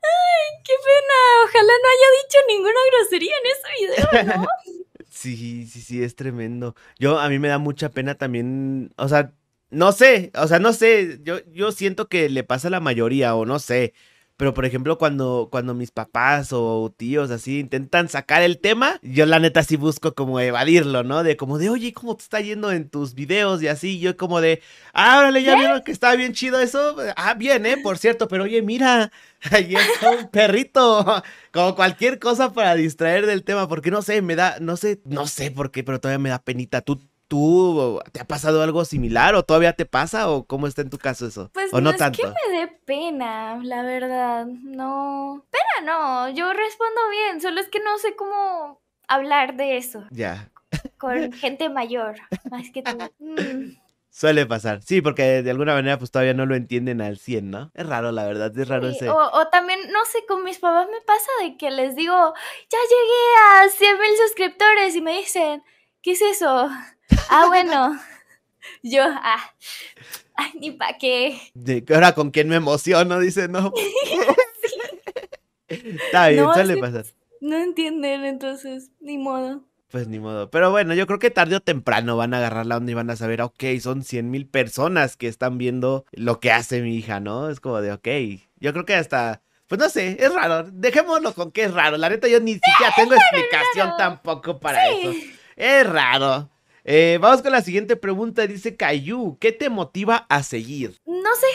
Speaker 2: Ay, qué pena. Ojalá no haya dicho ninguna grosería en ese video, ¿no?
Speaker 1: Sí, sí, sí, es tremendo. Yo, a mí me da mucha pena también, o sea, no sé, o sea, no sé, yo, yo siento que le pasa a la mayoría, o no sé, pero por ejemplo, cuando, cuando mis papás o tíos así intentan sacar el tema, yo la neta sí busco como evadirlo, ¿no? De como de, oye, ¿cómo te está yendo en tus videos? Y así, yo como de, ah, órale, ya vieron que estaba bien chido eso. Ah, bien, ¿eh? Por cierto, pero oye, mira, ahí está un perrito. Como cualquier cosa para distraer del tema, porque no sé, me da, no sé, no sé por qué, pero todavía me da penita. ¿Tú, ¿Tú te ha pasado algo similar o todavía te pasa o cómo está en tu caso eso?
Speaker 2: Pues
Speaker 1: ¿O
Speaker 2: no,
Speaker 1: no, tanto?
Speaker 2: es que me dé pena, la verdad. No. Pena no, yo respondo bien, solo es que no sé cómo hablar de eso
Speaker 1: Ya,
Speaker 2: con gente mayor, más que tú. Mm.
Speaker 1: suele pasar. Sí, porque de alguna manera pues todavía no lo entienden al 100, ¿no? Es raro, la verdad, es raro
Speaker 2: Sí,
Speaker 1: ese...
Speaker 2: O, o también, no sé, con mis papás me pasa de que les digo, ya llegué a 100 mil suscriptores y me dicen, ¿qué es eso? Ah, bueno. Yo, ah, ay, ni pa' qué.
Speaker 1: De ahora con quién me emociono, dice, no. Está bien,
Speaker 2: No,
Speaker 1: suele pasar.
Speaker 2: No entienden, entonces, ni modo.
Speaker 1: Pues ni modo. Pero bueno, yo creo que tarde o temprano van a agarrar la onda y van a saber, ok, son 100 mil personas que están viendo lo que hace mi hija, ¿no? Es como de, ok. Yo creo que hasta, pues no sé, es raro. Dejémoslo con que es raro. La neta, yo ni siquiera tengo explicación tampoco para eso. Es raro. Eh, vamos con la siguiente pregunta. Dice Cayu, ¿qué te motiva a seguir?
Speaker 2: No sé.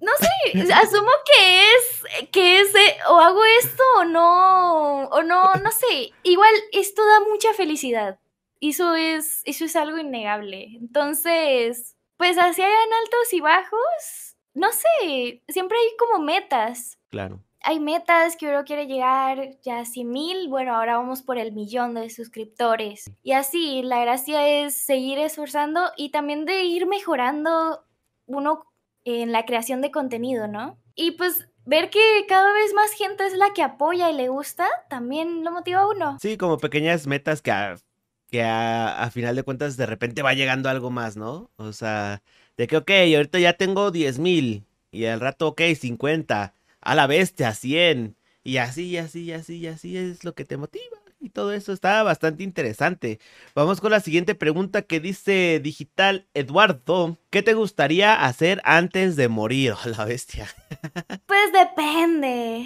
Speaker 2: No sé, asumo que es, que es, o hago esto o no, o no, no sé. Igual esto da mucha felicidad. Eso es, eso es algo innegable. Entonces, pues así hayan altos y bajos, no sé, siempre hay como metas.
Speaker 1: Claro.
Speaker 2: Hay metas que uno quiere llegar ya a 100 mil, bueno, ahora vamos por el millón de suscriptores. Y así, la gracia es seguir esforzando y también de ir mejorando uno en la creación de contenido, ¿no? Y pues ver que cada vez más gente es la que apoya y le gusta, también lo motiva a uno.
Speaker 1: Sí, como pequeñas metas que a, que a, a final de cuentas de repente va llegando algo más, ¿no? O sea, de que, ok, ahorita ya tengo 10 mil y al rato, ok, 50, a la bestia, 100, y así, y así, y así, y así es lo que te motiva. Y todo eso está bastante interesante. Vamos con la siguiente pregunta que dice Digital Eduardo. ¿Qué te gustaría hacer antes de morir? A la bestia.
Speaker 2: Pues depende.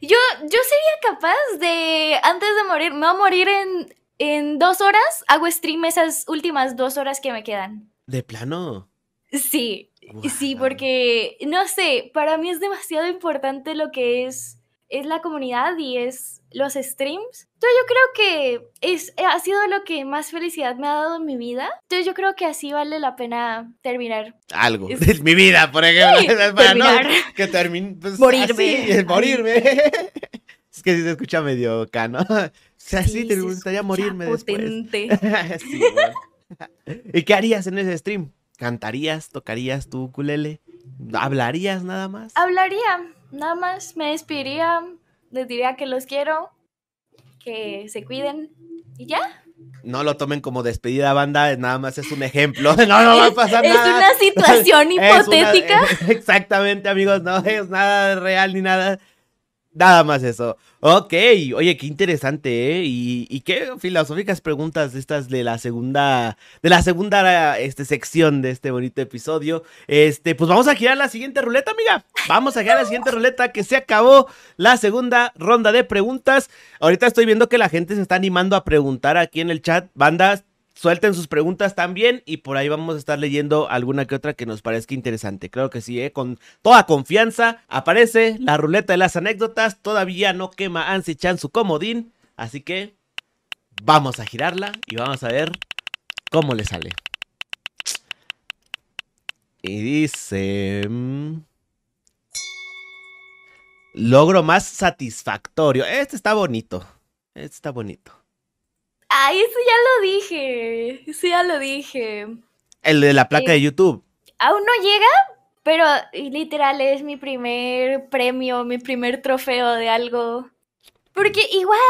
Speaker 2: Yo, yo sería capaz de, antes de morir, me voy a morir en, en dos horas, hago stream esas últimas dos horas que me quedan.
Speaker 1: De plano.
Speaker 2: Sí, sí, porque, no sé, para mí es demasiado importante lo que es, es la comunidad y es los streams. Entonces yo creo que es, ha sido lo que más felicidad me ha dado en mi vida. Entonces yo creo que así vale la pena terminar.
Speaker 1: Algo.
Speaker 2: Es-
Speaker 1: mi vida, por ejemplo.
Speaker 2: Sí,
Speaker 1: Para no
Speaker 2: terminar.
Speaker 1: que termine. pues,
Speaker 2: Morirme.
Speaker 1: así, es morirme. es que si se escucha medio cano. O sea, sí, te
Speaker 2: se
Speaker 1: gustaría morirme después.
Speaker 2: potente.
Speaker 1: Sí, bueno. ¿Y qué harías en ese stream? ¿Cantarías? ¿Tocarías tu ukulele? ¿Hablarías nada más?
Speaker 2: Hablaría, nada más, me despediría, les diría que los quiero, que se cuiden y ya.
Speaker 1: No lo tomen como despedida, banda. Nada más es un ejemplo. No, no va a pasar
Speaker 2: es
Speaker 1: nada.
Speaker 2: una situación
Speaker 1: Es una-
Speaker 2: hipotética.
Speaker 1: exactamente, amigos, no es nada real ni nada. Nada más eso. Ok, oye, qué interesante, ¿eh? Y, y qué filosóficas preguntas estas de la segunda, de la segunda este, sección de este bonito episodio. Este, pues vamos a girar la siguiente ruleta, amiga. Vamos a girar la siguiente ruleta que se acabó la segunda ronda de preguntas. Ahorita estoy viendo que la gente se está animando a preguntar aquí en el chat. Bandas, suelten sus preguntas también y por ahí vamos a estar leyendo alguna que otra que nos parezca interesante. Claro que sí, ¿eh? con toda confianza aparece la ruleta de las anécdotas. Todavía no quema Ansi Chan su comodín, así que vamos a girarla y vamos a ver cómo le sale. Y dice... mm, Logro más satisfactorio. Este está bonito. Este está bonito.
Speaker 2: Ay, eso ya lo dije, eso ya lo dije.
Speaker 1: El de la placa de YouTube.
Speaker 2: Aún no llega, pero literal es mi primer premio, mi primer trofeo de algo. Porque igual,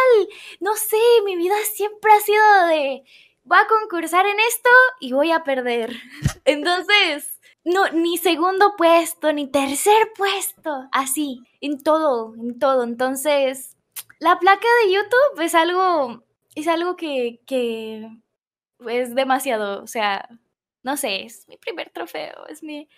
Speaker 2: no sé, mi vida siempre ha sido de, voy a concursar en esto y voy a perder. Entonces, no, ni segundo puesto, ni tercer puesto, así, en todo, en todo. Entonces, la placa de YouTube es algo es algo que, que es demasiado, o sea, no sé, es mi primer trofeo, es mi...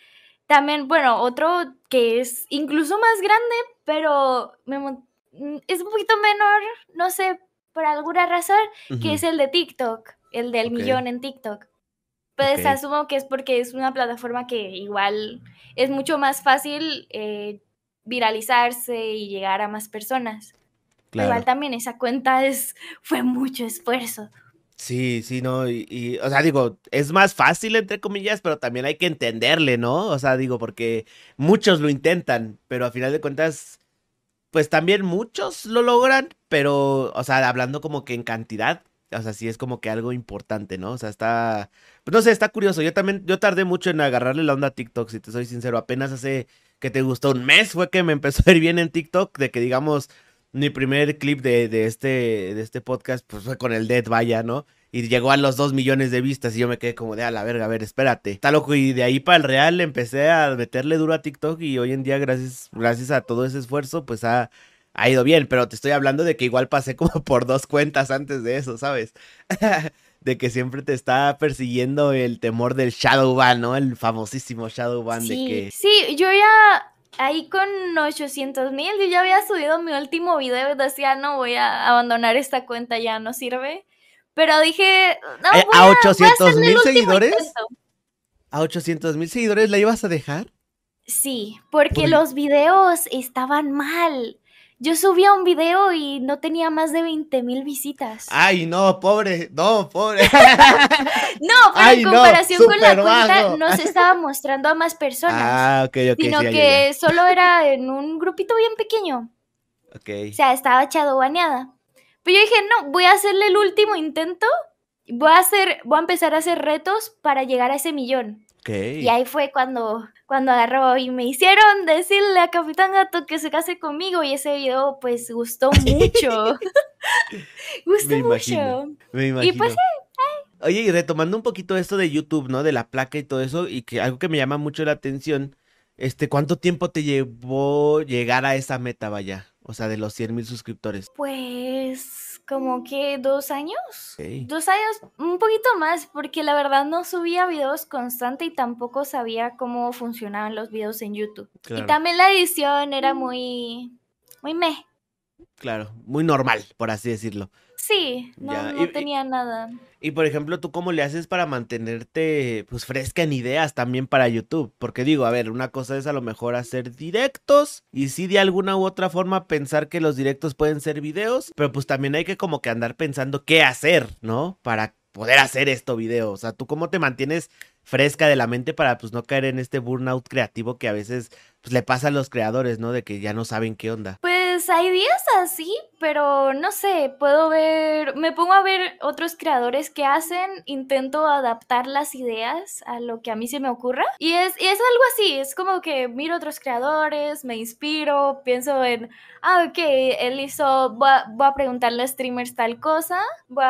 Speaker 2: También, bueno, otro que es incluso más grande, pero mm, es un poquito menor, no sé, por alguna razón, que es el de TikTok, el del millón en TikTok. Pues asumo que es porque es una plataforma que igual es mucho más fácil eh, viralizarse y llegar a más personas. Igual también esa cuenta es, fue mucho esfuerzo.
Speaker 1: Sí, sí, no, y, o sea, digo, es más fácil, entre comillas, pero también hay que entenderle, ¿no? O sea, digo, porque muchos lo intentan, pero a final de cuentas, pues también muchos lo logran, pero, o sea, hablando como que en cantidad, o sea, sí es como que algo importante, ¿no? O sea, está, pues no sé, está curioso. Yo también, yo tardé mucho en agarrarle la onda a TikTok, si te soy sincero. Apenas hace que te gustó un mes fue que me empezó a ir bien en TikTok, de que digamos, mi primer clip de, de, este, de este podcast pues fue con el Dead Vaya, ¿no? Y llegó a los dos millones de vistas y yo me quedé como de a la verga, a ver, espérate. Está loco y de ahí para el real empecé a meterle duro a TikTok y hoy en día gracias, gracias a todo ese esfuerzo pues ha, ha ido bien, pero te estoy hablando de que igual pasé como por dos cuentas antes de eso, ¿sabes? de que siempre te está persiguiendo el temor del Shadowban, ¿no? El famosísimo Shadowban
Speaker 2: sí,
Speaker 1: de que...
Speaker 2: Sí, yo ya ahí con 800 mil, yo ya había subido mi último video y decía, no voy a abandonar esta cuenta, ya no sirve. Pero dije, no,
Speaker 1: eh, voy a, ¿A 800 mil seguidores? ¿A 800 mil seguidores la ibas a dejar?
Speaker 2: Sí, porque los videos estaban mal. Yo subía un video y no tenía más de 20 mil visitas.
Speaker 1: Ay, no, pobre, no, pobre.
Speaker 2: no, pero en comparación con la cuenta no se estaba mostrando a más personas.
Speaker 1: Ah, ok, ok.
Speaker 2: Sino que solo era en un grupito bien pequeño.
Speaker 1: Ok.
Speaker 2: O sea, estaba echado baneada. Pero yo dije, no, voy a hacerle el último intento. Voy a hacer, voy a empezar a hacer retos para llegar a ese millón. Y ahí fue cuando, cuando agarró y me hicieron decirle a Capitán Gato que se case conmigo y ese video pues gustó mucho. gustó mucho.
Speaker 1: Me imagino. Y pues Oye, y retomando un poquito esto de YouTube, ¿no? De la placa y todo eso, y que algo que me llama mucho la atención, este, ¿cuánto tiempo te llevó llegar a esa meta, vaya? O sea, de los 100 mil suscriptores.
Speaker 2: Pues como que dos años. Dos años, un poquito más, porque la verdad no subía videos constante y tampoco sabía cómo funcionaban los videos en YouTube. Y también la edición era muy, muy meh.
Speaker 1: Claro, muy normal, por así decirlo.
Speaker 2: Sí, no, no tenía nada.
Speaker 1: Y por ejemplo, ¿tú cómo le haces para mantenerte pues fresca en ideas también para YouTube? Porque digo, a ver, una cosa es a lo mejor hacer directos y sí de alguna u otra forma pensar que los directos pueden ser videos, pero pues también hay que como que andar pensando qué hacer, ¿no? Para poder hacer esto video. O sea, ¿tú cómo te mantienes fresca de la mente para pues no caer en este burnout creativo que a veces pues le pasa a los creadores, ¿no? De que ya no saben qué onda.
Speaker 2: Pues hay días así, pero no sé, puedo ver, me pongo a ver otros creadores que hacen, intento adaptar las ideas a lo que a mí se me ocurra y es, y es algo así, es como que miro otros creadores, me inspiro, pienso en, ah, ok, él hizo, voy a, a preguntarle a streamers tal cosa, voy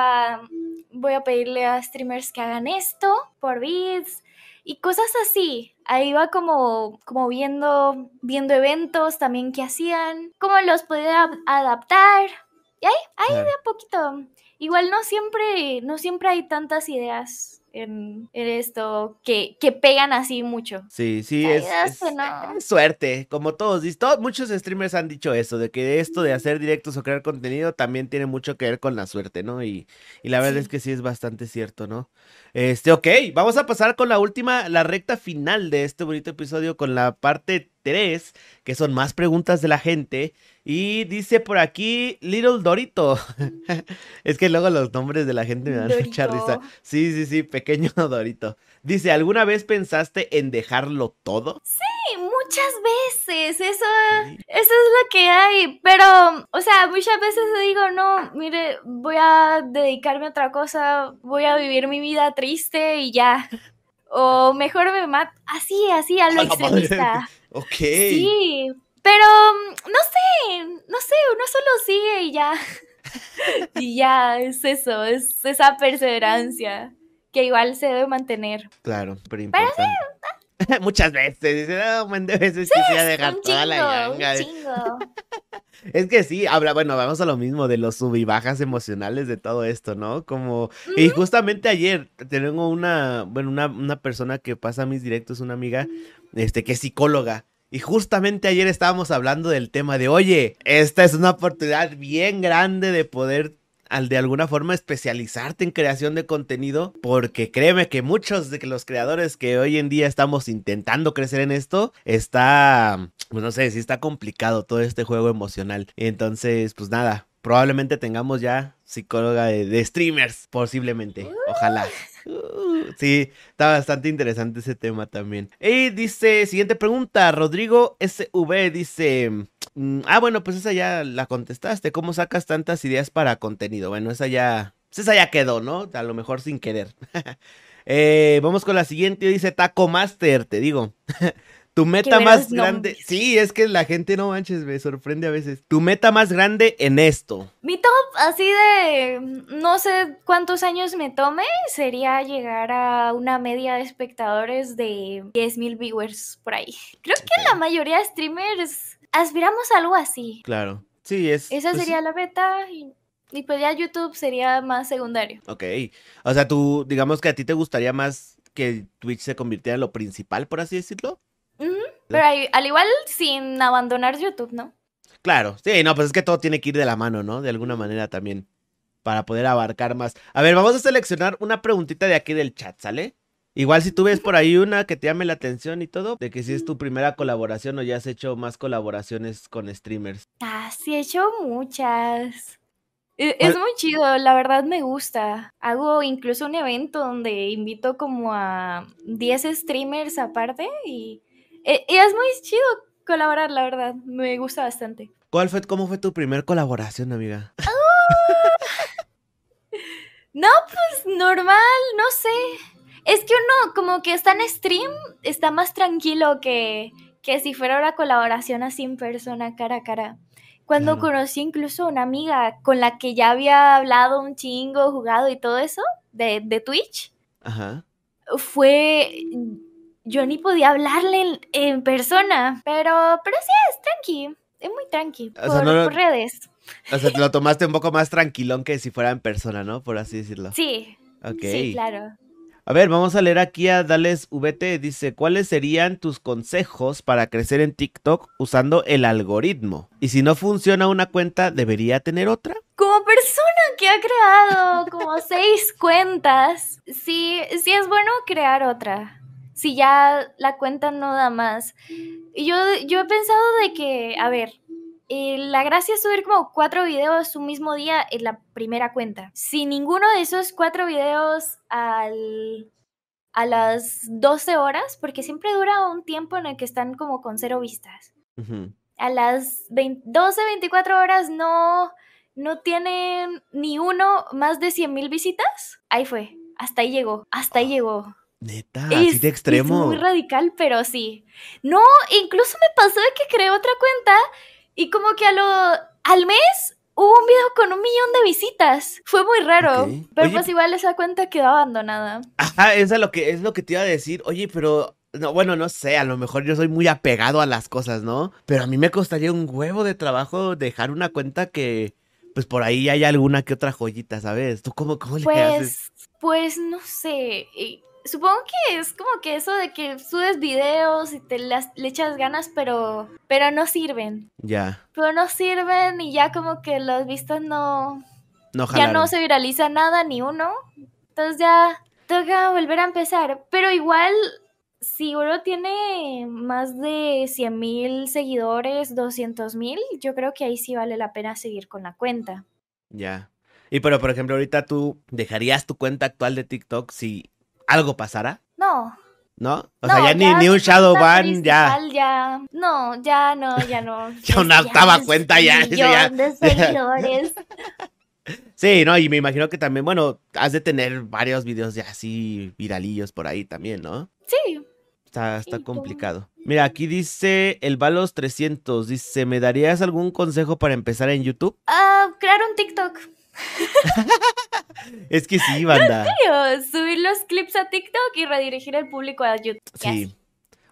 Speaker 2: voy a pedirle a streamers que hagan esto por beats y cosas así. Ahí va como, como viendo, viendo eventos también que hacían, cómo los podía adaptar. Y ahí, ahí de a poquito. Igual no siempre, no siempre hay tantas ideas en, esto que, que, pegan así mucho.
Speaker 1: Sí, sí, es, suerte, como todos, todos, muchos streamers han dicho eso, de que esto de hacer directos o crear contenido también tiene mucho que ver con la suerte, ¿no? Y, y la verdad es que sí es bastante cierto, ¿no? Este, ok, vamos a pasar con la última, la recta final de este bonito episodio, con la parte 3, que son más preguntas de la gente. Y dice por aquí Little Dorito. es que luego los nombres de la gente me dan mucha risa. Sí, sí, sí, pequeño Dorito. Dice, ¿alguna vez pensaste en dejarlo todo?
Speaker 2: Sí, muchas veces. Eso, eso es lo que hay. Pero, o sea, muchas veces digo, no, mire, voy a dedicarme a otra cosa, voy a vivir mi vida triste y ya. O mejor me mato. Así, así, a lo extremista.
Speaker 1: Ok.
Speaker 2: Sí, pero no sé, no sé, uno solo sigue y ya. y ya, es eso, es esa perseverancia que igual se debe mantener.
Speaker 1: Claro, pero importante. Muchas veces. Dice, no, un buen de veces quisiera dejar
Speaker 2: Un
Speaker 1: toda la
Speaker 2: chingo,
Speaker 1: yanga.
Speaker 2: chingo.
Speaker 1: Es que sí, habla, bueno, vamos a lo mismo de los sub y bajas emocionales de todo esto, ¿no? Como, y justamente ayer tengo una, bueno, una, una persona que pasa mis directos, una amiga, este, que es psicóloga. Y justamente ayer estábamos hablando del tema de, oye, esta es una oportunidad bien grande de poder al de alguna forma especializarte en creación de contenido, porque créeme que muchos de los creadores que hoy en día estamos intentando crecer en esto, está, pues no sé, si está complicado todo este juego emocional. Entonces, pues nada, probablemente tengamos ya psicóloga de, de streamers, posiblemente, ojalá. Sí, está bastante interesante ese tema también. Y dice, siguiente pregunta, Rodrigo SV dice, mm, ah, bueno, pues esa ya la contestaste, ¿cómo sacas tantas ideas para contenido? Bueno, esa ya, pues esa ya quedó, ¿no? A lo mejor sin querer. Eh, vamos con la siguiente, dice Taco Master, te digo. Tu meta más grande. Sí, es que la gente no manches, me sorprende a veces. Tu meta más grande en esto.
Speaker 2: Mi top, así de no sé cuántos años me tome, sería llegar a una media de espectadores de 10.000 viewers por ahí. Creo que la mayoría de streamers aspiramos a algo así.
Speaker 1: Claro. Sí, es.
Speaker 2: Esa
Speaker 1: pues,
Speaker 2: sería la meta y, y pues ya YouTube sería más secundario.
Speaker 1: Ok. O sea, tú, digamos que a ti te gustaría más que Twitch se convirtiera en lo principal, por así decirlo.
Speaker 2: Ujú, Pero ahí- al igual sin abandonar YouTube, ¿no?
Speaker 1: Claro. Sí, no, pues es que todo tiene que ir de la mano, ¿no? De alguna manera también. Para poder abarcar más. A ver, vamos a seleccionar una preguntita de aquí del chat, ¿sale? Igual si tú ves por ahí una que te llame la atención y todo, de que si es tu primera colaboración o ya has hecho más colaboraciones con streamers.
Speaker 2: Ah, sí, he hecho muchas. E-
Speaker 1: ¿Cuál-
Speaker 2: Es muy chido, la verdad me gusta. Hago incluso un evento donde invito como a 10 streamers aparte y, e- y es muy chido colaborar, la verdad. Me gusta bastante.
Speaker 1: ¿Cuál fue, cómo fue tu primer colaboración, amiga?
Speaker 2: No, pues normal, no sé. Es que uno como que está en stream, está más tranquilo que, que si fuera una colaboración así en persona, cara a cara. Cuando
Speaker 1: Claro.
Speaker 2: conocí incluso una amiga con la que ya había hablado un chingo, jugado y todo eso, de, de Twitch,
Speaker 1: Ajá.
Speaker 2: fue... Yo ni podía hablarle en, en persona, pero, pero sí es tranqui, es muy tranqui,
Speaker 1: O sea,
Speaker 2: por,
Speaker 1: no lo-
Speaker 2: por redes.
Speaker 1: O sea, te lo tomaste un poco más tranquilón que si fuera en persona, ¿no? Por así decirlo.
Speaker 2: Sí,
Speaker 1: Ok.
Speaker 2: sí, claro.
Speaker 1: A ver, vamos a leer aquí a Dales VT. Dice, ¿cuáles serían tus consejos para crecer en TikTok usando el algoritmo? Y si no funciona una cuenta, ¿debería tener otra?
Speaker 2: Como persona que ha creado como seis cuentas, sí, sí es bueno crear otra. Si ya la cuenta no da más. Y Yo, yo he pensado de que, a ver, eh, la gracia es subir como cuatro videos un mismo día en la primera cuenta. Si ninguno de esos cuatro videos al, a las 12 horas, porque siempre dura un tiempo en el que están como con cero vistas a las 20 12, 24 horas no, no tienen ni uno más de 100 mil visitas, ahí fue, hasta ahí llegó, hasta ahí llegó.
Speaker 1: Neta, así
Speaker 2: Es-
Speaker 1: de
Speaker 2: es
Speaker 1: extremo.
Speaker 2: muy radical, pero sí. No, incluso me pasó de que creé otra cuenta y como que a lo, al mes hubo un video con un millón de visitas. Fue muy raro, pero
Speaker 1: Oye,
Speaker 2: pues igual esa cuenta quedó abandonada.
Speaker 1: Ajá, eso es lo que, es lo que te iba a decir. Oye, pero... No, bueno, no sé, a lo mejor yo soy muy apegado a las cosas, ¿no? Pero a mí me costaría un huevo de trabajo dejar una cuenta que, pues por ahí hay alguna que otra joyita, ¿sabes? ¿Tú cómo, cómo le haces?
Speaker 2: Pues, pues no sé. Supongo que es como que eso de que subes videos y te las- le echas ganas, pero, pero no sirven.
Speaker 1: Ya,
Speaker 2: Pero no sirven y ya como que las vistas no,
Speaker 1: no
Speaker 2: ya no se viraliza nada ni uno. Entonces ya toca volver a empezar. Pero igual, si uno tiene más de 100 mil seguidores, 200 mil, yo creo que ahí sí vale la pena seguir con la cuenta.
Speaker 1: Ya. Y pero, por ejemplo, ahorita tú dejarías tu cuenta actual de TikTok si algo pasara,
Speaker 2: No,
Speaker 1: ¿no? O
Speaker 2: No,
Speaker 1: sea, ya, ni, ni un shadow
Speaker 2: cuenta
Speaker 1: ban, ya.
Speaker 2: No, ya no, ya no.
Speaker 1: Ya una octava
Speaker 2: es
Speaker 1: cuenta ya, eso ya.
Speaker 2: de seguidores.
Speaker 1: Sí, no, y me imagino que también, bueno, has de tener varios videos ya así viralillos por ahí también, ¿no?
Speaker 2: Sí.
Speaker 1: Está, está
Speaker 2: Sí,
Speaker 1: complicado. Mira, aquí dice el Valos 300, dice, ¿me darías algún consejo para empezar en YouTube?
Speaker 2: Ah, crear un TikTok.
Speaker 1: Es que sí, banda.
Speaker 2: Subir los clips a TikTok y redirigir el público a YouTube.
Speaker 1: Sí.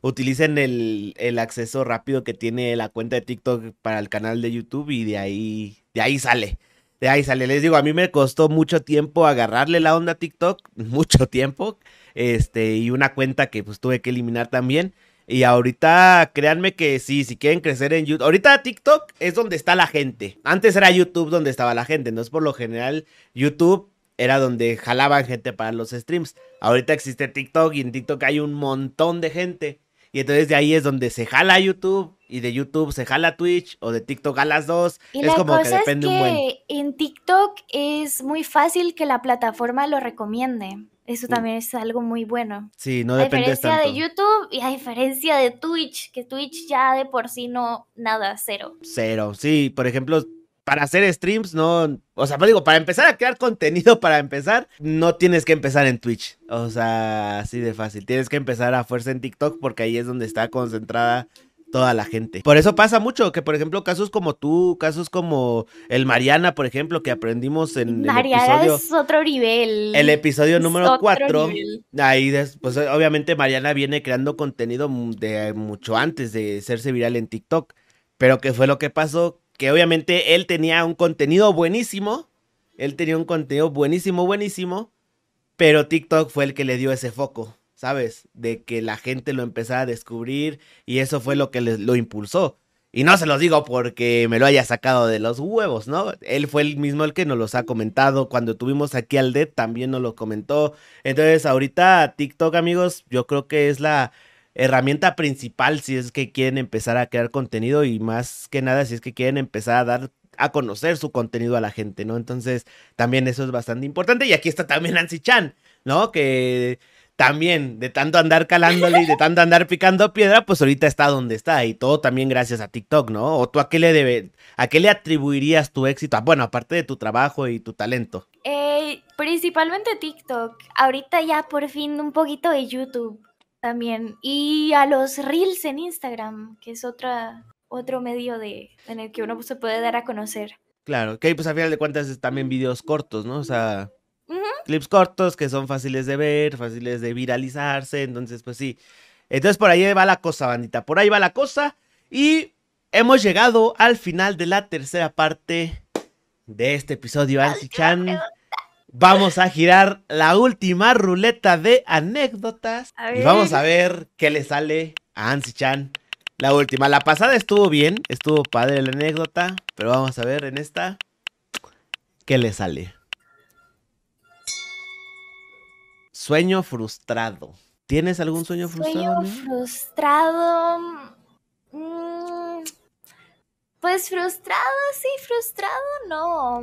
Speaker 1: utilicen el, el, acceso rápido que tiene la cuenta de TikTok para el canal de YouTube y de ahí, de ahí sale. De ahí sale. Les digo, a mí me costó mucho tiempo agarrarle la onda a TikTok, mucho tiempo. Este, y una cuenta que pues tuve que eliminar también. Y ahorita, créanme que sí, si quieren crecer en YouTube. Ahorita TikTok es donde está la gente. Antes era YouTube donde estaba la gente. No es por lo general YouTube era donde jalaban gente para los streams. Ahorita existe TikTok y en TikTok hay un montón de gente. Y entonces de ahí es donde se jala YouTube y de YouTube se jala Twitch o de TikTok a las dos.
Speaker 2: Y es como que depende es que un buen. En TikTok es muy fácil que la plataforma lo recomiende. Eso también es algo muy bueno.
Speaker 1: Sí, no depende
Speaker 2: A diferencia de YouTube y a diferencia de Twitch, que Twitch ya de por sí no, nada, cero.
Speaker 1: Cero, sí. Por ejemplo, para hacer streams, no. O sea, digo, para empezar a crear contenido, para empezar, no tienes que empezar en Twitch. O sea, así de fácil. Tienes que empezar a fuerza en TikTok porque ahí es donde está concentrada toda la gente. Por eso pasa mucho que, por ejemplo, casos como tú, casos como el Mariana, por ejemplo, que aprendimos en
Speaker 2: Mariana el episodio, es otro nivel.
Speaker 1: El episodio número 4. Ahí, pues obviamente Mariana viene creando contenido de mucho antes de hacerse viral en TikTok. Pero ¿qué fue lo que pasó? que obviamente él tenía un contenido buenísimo, él tenía un contenido buenísimo, buenísimo, pero TikTok fue el que le dio ese foco, ¿sabes? De que la gente lo empezara a descubrir y eso fue lo que lo impulsó. Y no se los digo porque me lo haya sacado de los huevos, ¿no? Él fue el mismo el que nos los ha comentado. Cuando tuvimos aquí al Dead también nos lo comentó. Entonces, ahorita TikTok, amigos, yo creo que es la, herramienta principal si es que quieren empezar a crear contenido y más que nada si es que quieren empezar a dar a conocer su contenido a la gente, ¿no? Entonces, también eso es bastante importante. Y aquí está también Nancy Chan, ¿no? Que también de tanto andar calándole y de tanto andar picando piedra, pues ahorita está donde está y todo también gracias a TikTok, ¿no? ¿O tú a qué le debe, a qué le atribuirías tu éxito? Ah, bueno, aparte de tu trabajo y tu talento.
Speaker 2: Eh, principalmente TikTok. Ahorita ya por fin un poquito de YouTube también. Y a los reels en Instagram, que es otra, otro medio de, en el que uno se puede dar a conocer.
Speaker 1: Claro, que pues a final de cuentas es también videos cortos, ¿no? O sea, clips cortos que son fáciles de ver, fáciles de viralizarse, entonces pues sí. Entonces por ahí va la cosa, bandita, por ahí va la cosa y hemos llegado al final de la tercera parte de este episodio, Ansi Chan. Vamos a girar la última ruleta de anécdotas. Y vamos a ver qué le sale a Ansi Chan. La última. La pasada estuvo bien, estuvo padre la anécdota. Pero vamos a ver en esta qué le sale. Sueño frustrado. ¿Tienes algún sueño frustrado?
Speaker 2: Sueño frustrado. Mm, pues frustrado, sí, frustrado, no.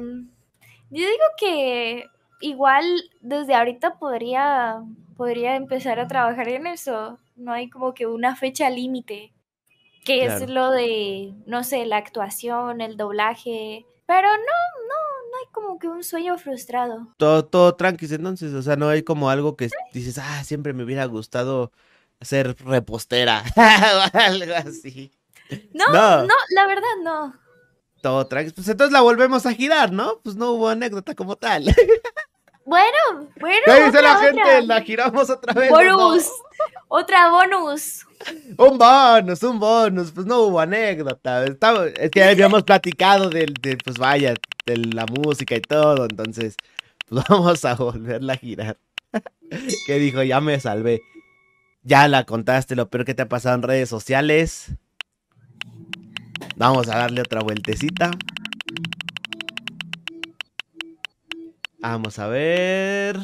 Speaker 2: Yo digo que igual desde ahorita podría, podría empezar a trabajar en eso. No hay como que una fecha límite, que es lo de, no sé, la actuación, el doblaje. Pero no, hay como que un sueño frustrado.
Speaker 1: Todo, todo tranqui entonces, o sea, no hay como algo que dices, ah, siempre me hubiera gustado ser repostera o algo así.
Speaker 2: No, no, no, la verdad no.
Speaker 1: Todo tranqui. Pues entonces la volvemos a girar, ¿no? Pues no hubo anécdota como tal.
Speaker 2: Bueno, bueno.
Speaker 1: ¿Qué dice la gente? La giramos otra vez.
Speaker 2: Bonus. Otra bonus.
Speaker 1: Un bonus, un bonus. Pues no hubo anécdota. es que habíamos platicado de, pues vaya, de la música y todo. Entonces, pues vamos a volverla a girar. ¿Qué dijo? Ya me salvé. Ya la contaste lo peor que te ha pasado en redes sociales. Vamos a darle otra vueltecita. Vamos a ver.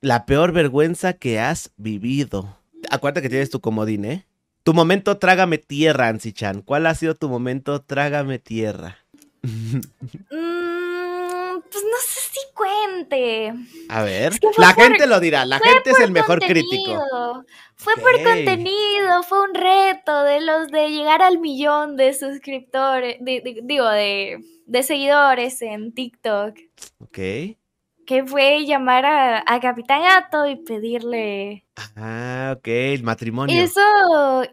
Speaker 1: La peor vergüenza que has vivido. Acuérdate que tienes tu comodín, ¿eh? Tu momento trágame tierra, Ansichan. ¿Cuál ha sido tu momento trágame tierra?
Speaker 2: Mm, pues no sé si cuente.
Speaker 1: A ver, la gente lo dirá, la gente es el mejor crítico.
Speaker 2: Fue por contenido, fue un reto de los de llegar al millón de suscriptores, digo, de, de seguidores en TikTok.
Speaker 1: Ok.
Speaker 2: Que fue llamar a, a, Capitán Gato y pedirle.
Speaker 1: Ah, ok, el matrimonio.
Speaker 2: Eso,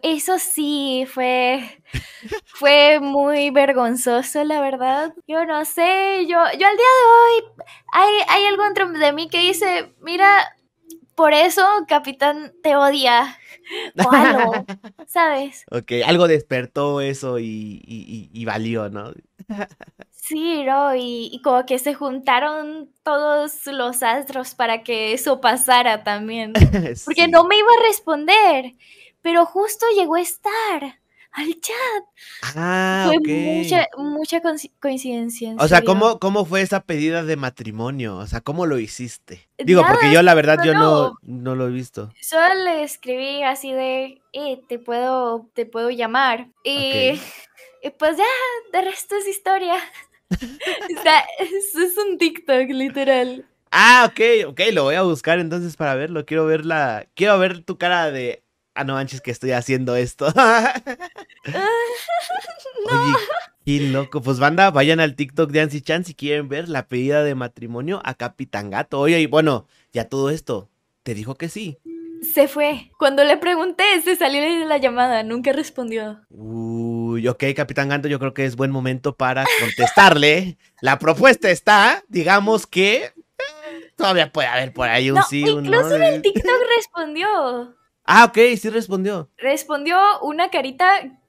Speaker 2: eso sí, fue, fue muy vergonzoso, la verdad. Yo no sé, yo, yo al día de hoy, hay, hay algo dentro de mí que dice, mira, por eso Capitán te odia. O algo, ¿sabes?
Speaker 1: Ok, algo despertó eso y, y- y- y valió, ¿no?
Speaker 2: Sí, ¿no? Y, y como que se juntaron todos los astros para que eso pasara también. Porque
Speaker 1: Sí.
Speaker 2: no me iba a responder, pero justo llegó a estar al chat.
Speaker 1: Ah,
Speaker 2: Fue
Speaker 1: ok.
Speaker 2: mucha, mucha coinci- coincidencia. en
Speaker 1: O sea. ¿cómo, ¿cómo fue esa pedida de matrimonio? O sea, ¿cómo lo hiciste? Digo, porque yo la verdad yo no, no lo he visto.
Speaker 2: Solo le escribí así de, eh, te puedo, te puedo llamar. Y pues ya, de resto es historia. sea, es, un TikTok, literal.
Speaker 1: Ah, ok, ok, lo voy a buscar entonces para verlo. Quiero ver la. Quiero ver tu cara de. Ah, no manches que estoy haciendo esto. Oye, qué loco. Pues banda, vayan al TikTok de Ansi Chan si quieren ver la pedida de matrimonio a Capitán Gato. Oye, y bueno, ya todo esto. Te dijo que sí.
Speaker 2: Se fue. Cuando le pregunté, se salió de la llamada, nunca respondió.
Speaker 1: Uy, ok, Capitán Gato, yo creo que es buen momento para contestarle. La propuesta está, digamos que. eh, Todavía puede haber por ahí un
Speaker 2: No,
Speaker 1: sí, un no.
Speaker 2: incluso en el TikTok respondió.
Speaker 1: Ah, ok, sí respondió.
Speaker 2: Respondió una carita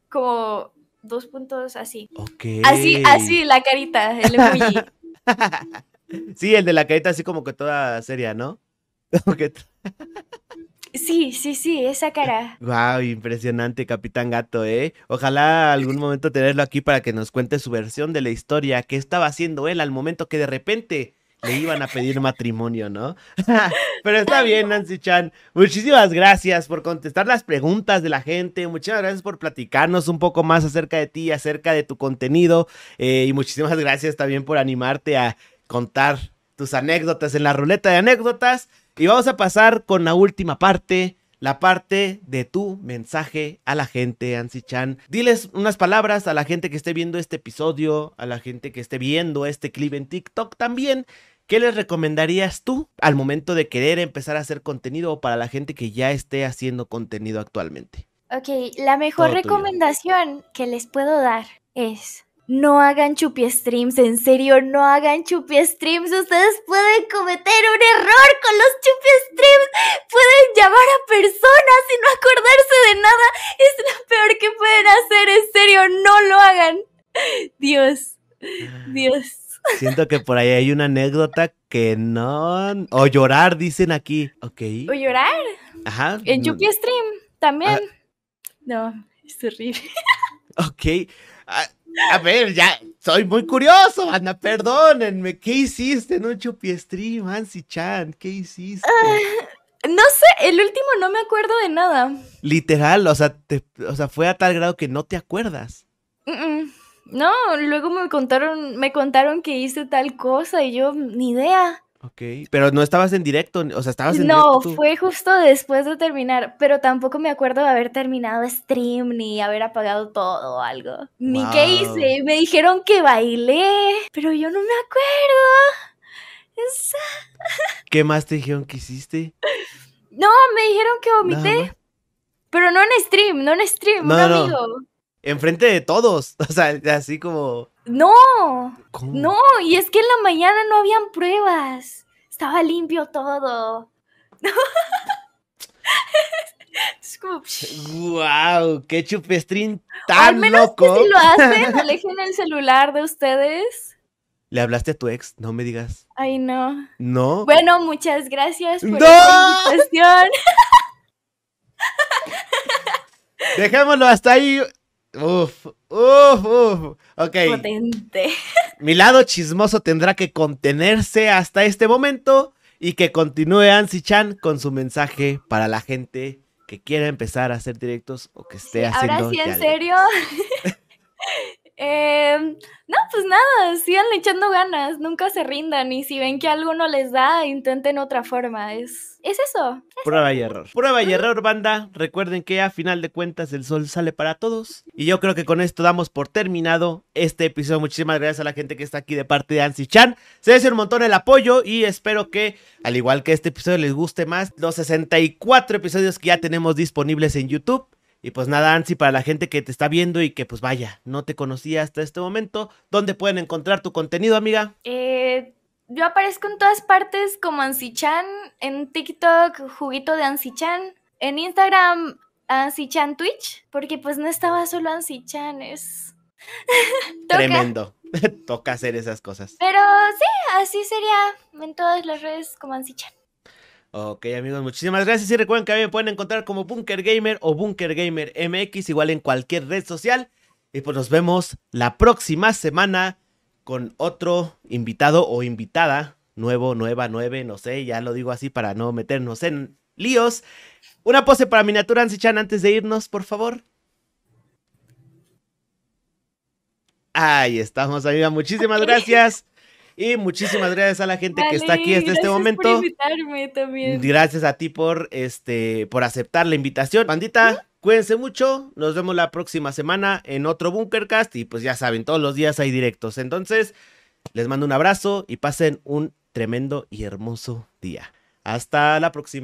Speaker 2: como dos puntos así.
Speaker 1: Ok.
Speaker 2: Así, así, la carita, el emoji.
Speaker 1: sí, el de la carita así como que toda seria, ¿no? Como que...
Speaker 2: Sí, sí, sí, esa cara.
Speaker 1: Wow, impresionante, Capitán Gato, ¿eh? Ojalá algún momento tenerlo aquí para que nos cuente su versión de la historia, qué estaba haciendo él al momento que de repente le iban a pedir matrimonio, ¿no? Pero está bien, Nancy Chan. Muchísimas gracias por contestar las preguntas de la gente. Muchísimas gracias por platicarnos un poco más acerca de ti, acerca de tu contenido. eh, y muchísimas gracias también por animarte a contar tus anécdotas en la ruleta de anécdotas. Y vamos a pasar con la última parte, la parte de tu mensaje a la gente, Ansi Chan. Diles unas palabras a la gente que esté viendo este episodio, a la gente que esté viendo este clip en TikTok también. ¿Qué les recomendarías tú al momento de querer empezar a hacer contenido o para la gente que ya esté haciendo contenido actualmente?
Speaker 2: Ok, la mejor recomendación que les puedo dar es no hagan chupi streams, en serio, no hagan chupi streams. Ustedes pueden cometer un error con los chupi streams. Pueden llamar a personas y no acordarse de nada. Es lo peor que pueden hacer, en serio, no lo hagan. Dios, Dios.
Speaker 1: Siento que por ahí hay una anécdota que no... O llorar, dicen aquí. Ok.
Speaker 2: ¿O llorar?
Speaker 1: Ajá.
Speaker 2: En
Speaker 1: mm,
Speaker 2: chupi stream también. No, es horrible.
Speaker 1: Ok. A, a ver, ya, soy muy curioso, Ana, perdónenme. ¿Qué hiciste en un chupi stream, Ansi Chan? ¿Qué hiciste?
Speaker 2: No sé, el último no me acuerdo de nada.
Speaker 1: Literal, o sea, te- o sea, fue a tal grado que no te acuerdas.
Speaker 2: No, luego me contaron, me contaron que hice tal cosa y yo ni idea.
Speaker 1: Ok. Pero no estabas en directo, o sea, estabas en
Speaker 2: No,
Speaker 1: directo
Speaker 2: fue justo después de terminar, pero tampoco me acuerdo de haber terminado stream ni haber apagado todo o algo. Ni qué hice. Me dijeron que bailé, pero yo no me acuerdo. Es-
Speaker 1: ¿Qué más te dijeron que hiciste?
Speaker 2: No, me dijeron que vomité, pero no en stream, no en stream,
Speaker 1: No,
Speaker 2: un
Speaker 1: no, no.
Speaker 2: amigo.
Speaker 1: Enfrente de todos. O sea, así como.
Speaker 2: No,
Speaker 1: ¿cómo?
Speaker 2: no, y es que en la mañana no habían pruebas. Estaba limpio todo. es como...
Speaker 1: ¡Wow! ¡Qué chupi stream
Speaker 2: Al
Speaker 1: tan
Speaker 2: menos
Speaker 1: loco!
Speaker 2: que si lo hacen, alejen el celular de ustedes.
Speaker 1: Le hablaste a tu ex, no me digas.
Speaker 2: Ay, no.
Speaker 1: ¿No?
Speaker 2: Bueno, muchas gracias por
Speaker 1: ¡No!
Speaker 2: esta invitación.
Speaker 1: Dejémoslo hasta ahí. Uf, uf, uf. Ok.
Speaker 2: Potente.
Speaker 1: Mi lado chismoso tendrá que contenerse hasta este momento y que continúe Ansi Chan con su mensaje para la gente que quiera empezar a hacer directos o que esté haciendo.
Speaker 2: Ahora sí, en serio. Em, no, pues nada, sigan echando ganas, nunca se rindan y si ven que algo no les da, intenten otra forma. Es, es eso.
Speaker 1: Prueba y error. Prueba y error, banda. Recuerden que a final de cuentas el sol sale para todos. Y yo creo que con esto damos por terminado este episodio. Muchísimas gracias a la gente que está aquí de parte de Ansi Chan. Se agradece un montón el apoyo y espero que, al igual que este episodio, les guste más los 64 episodios que ya tenemos disponibles en YouTube. Y pues nada, Ansi, para la gente que te está viendo y que pues vaya, no te conocía hasta este momento, ¿dónde pueden encontrar tu contenido, amiga?
Speaker 2: Eh, yo aparezco en todas partes como Ansichan, en TikTok, juguito de Ansichan, en Instagram, Ansichan Twitch, porque pues no estaba solo Ansichan, es...
Speaker 1: Tremendo. Toca hacer esas cosas.
Speaker 2: Pero sí, así sería en todas las redes como Ansichan.
Speaker 1: Ok, amigos, muchísimas gracias. Y recuerden que a mí me pueden encontrar como Bunker Gamer o Bunker Gamer MX, igual en cualquier red social. Y pues nos vemos la próxima semana con otro invitado o invitada, nuevo, nueva, nueve, no sé, ya lo digo así para no meternos en líos. Una pose para miniatura, Ansichan, antes de irnos, por favor. Ahí estamos, amiga. Muchísimas gracias. Y muchísimas gracias a la gente que está aquí hasta este momento. Por
Speaker 2: invitarme también.
Speaker 1: Gracias a ti por este por aceptar la invitación. Bandita, cuídense mucho. Nos vemos la próxima semana en otro Bunkercast. Y pues ya saben, todos los días hay directos. Entonces, les mando un abrazo y pasen un tremendo y hermoso día. Hasta la próxima.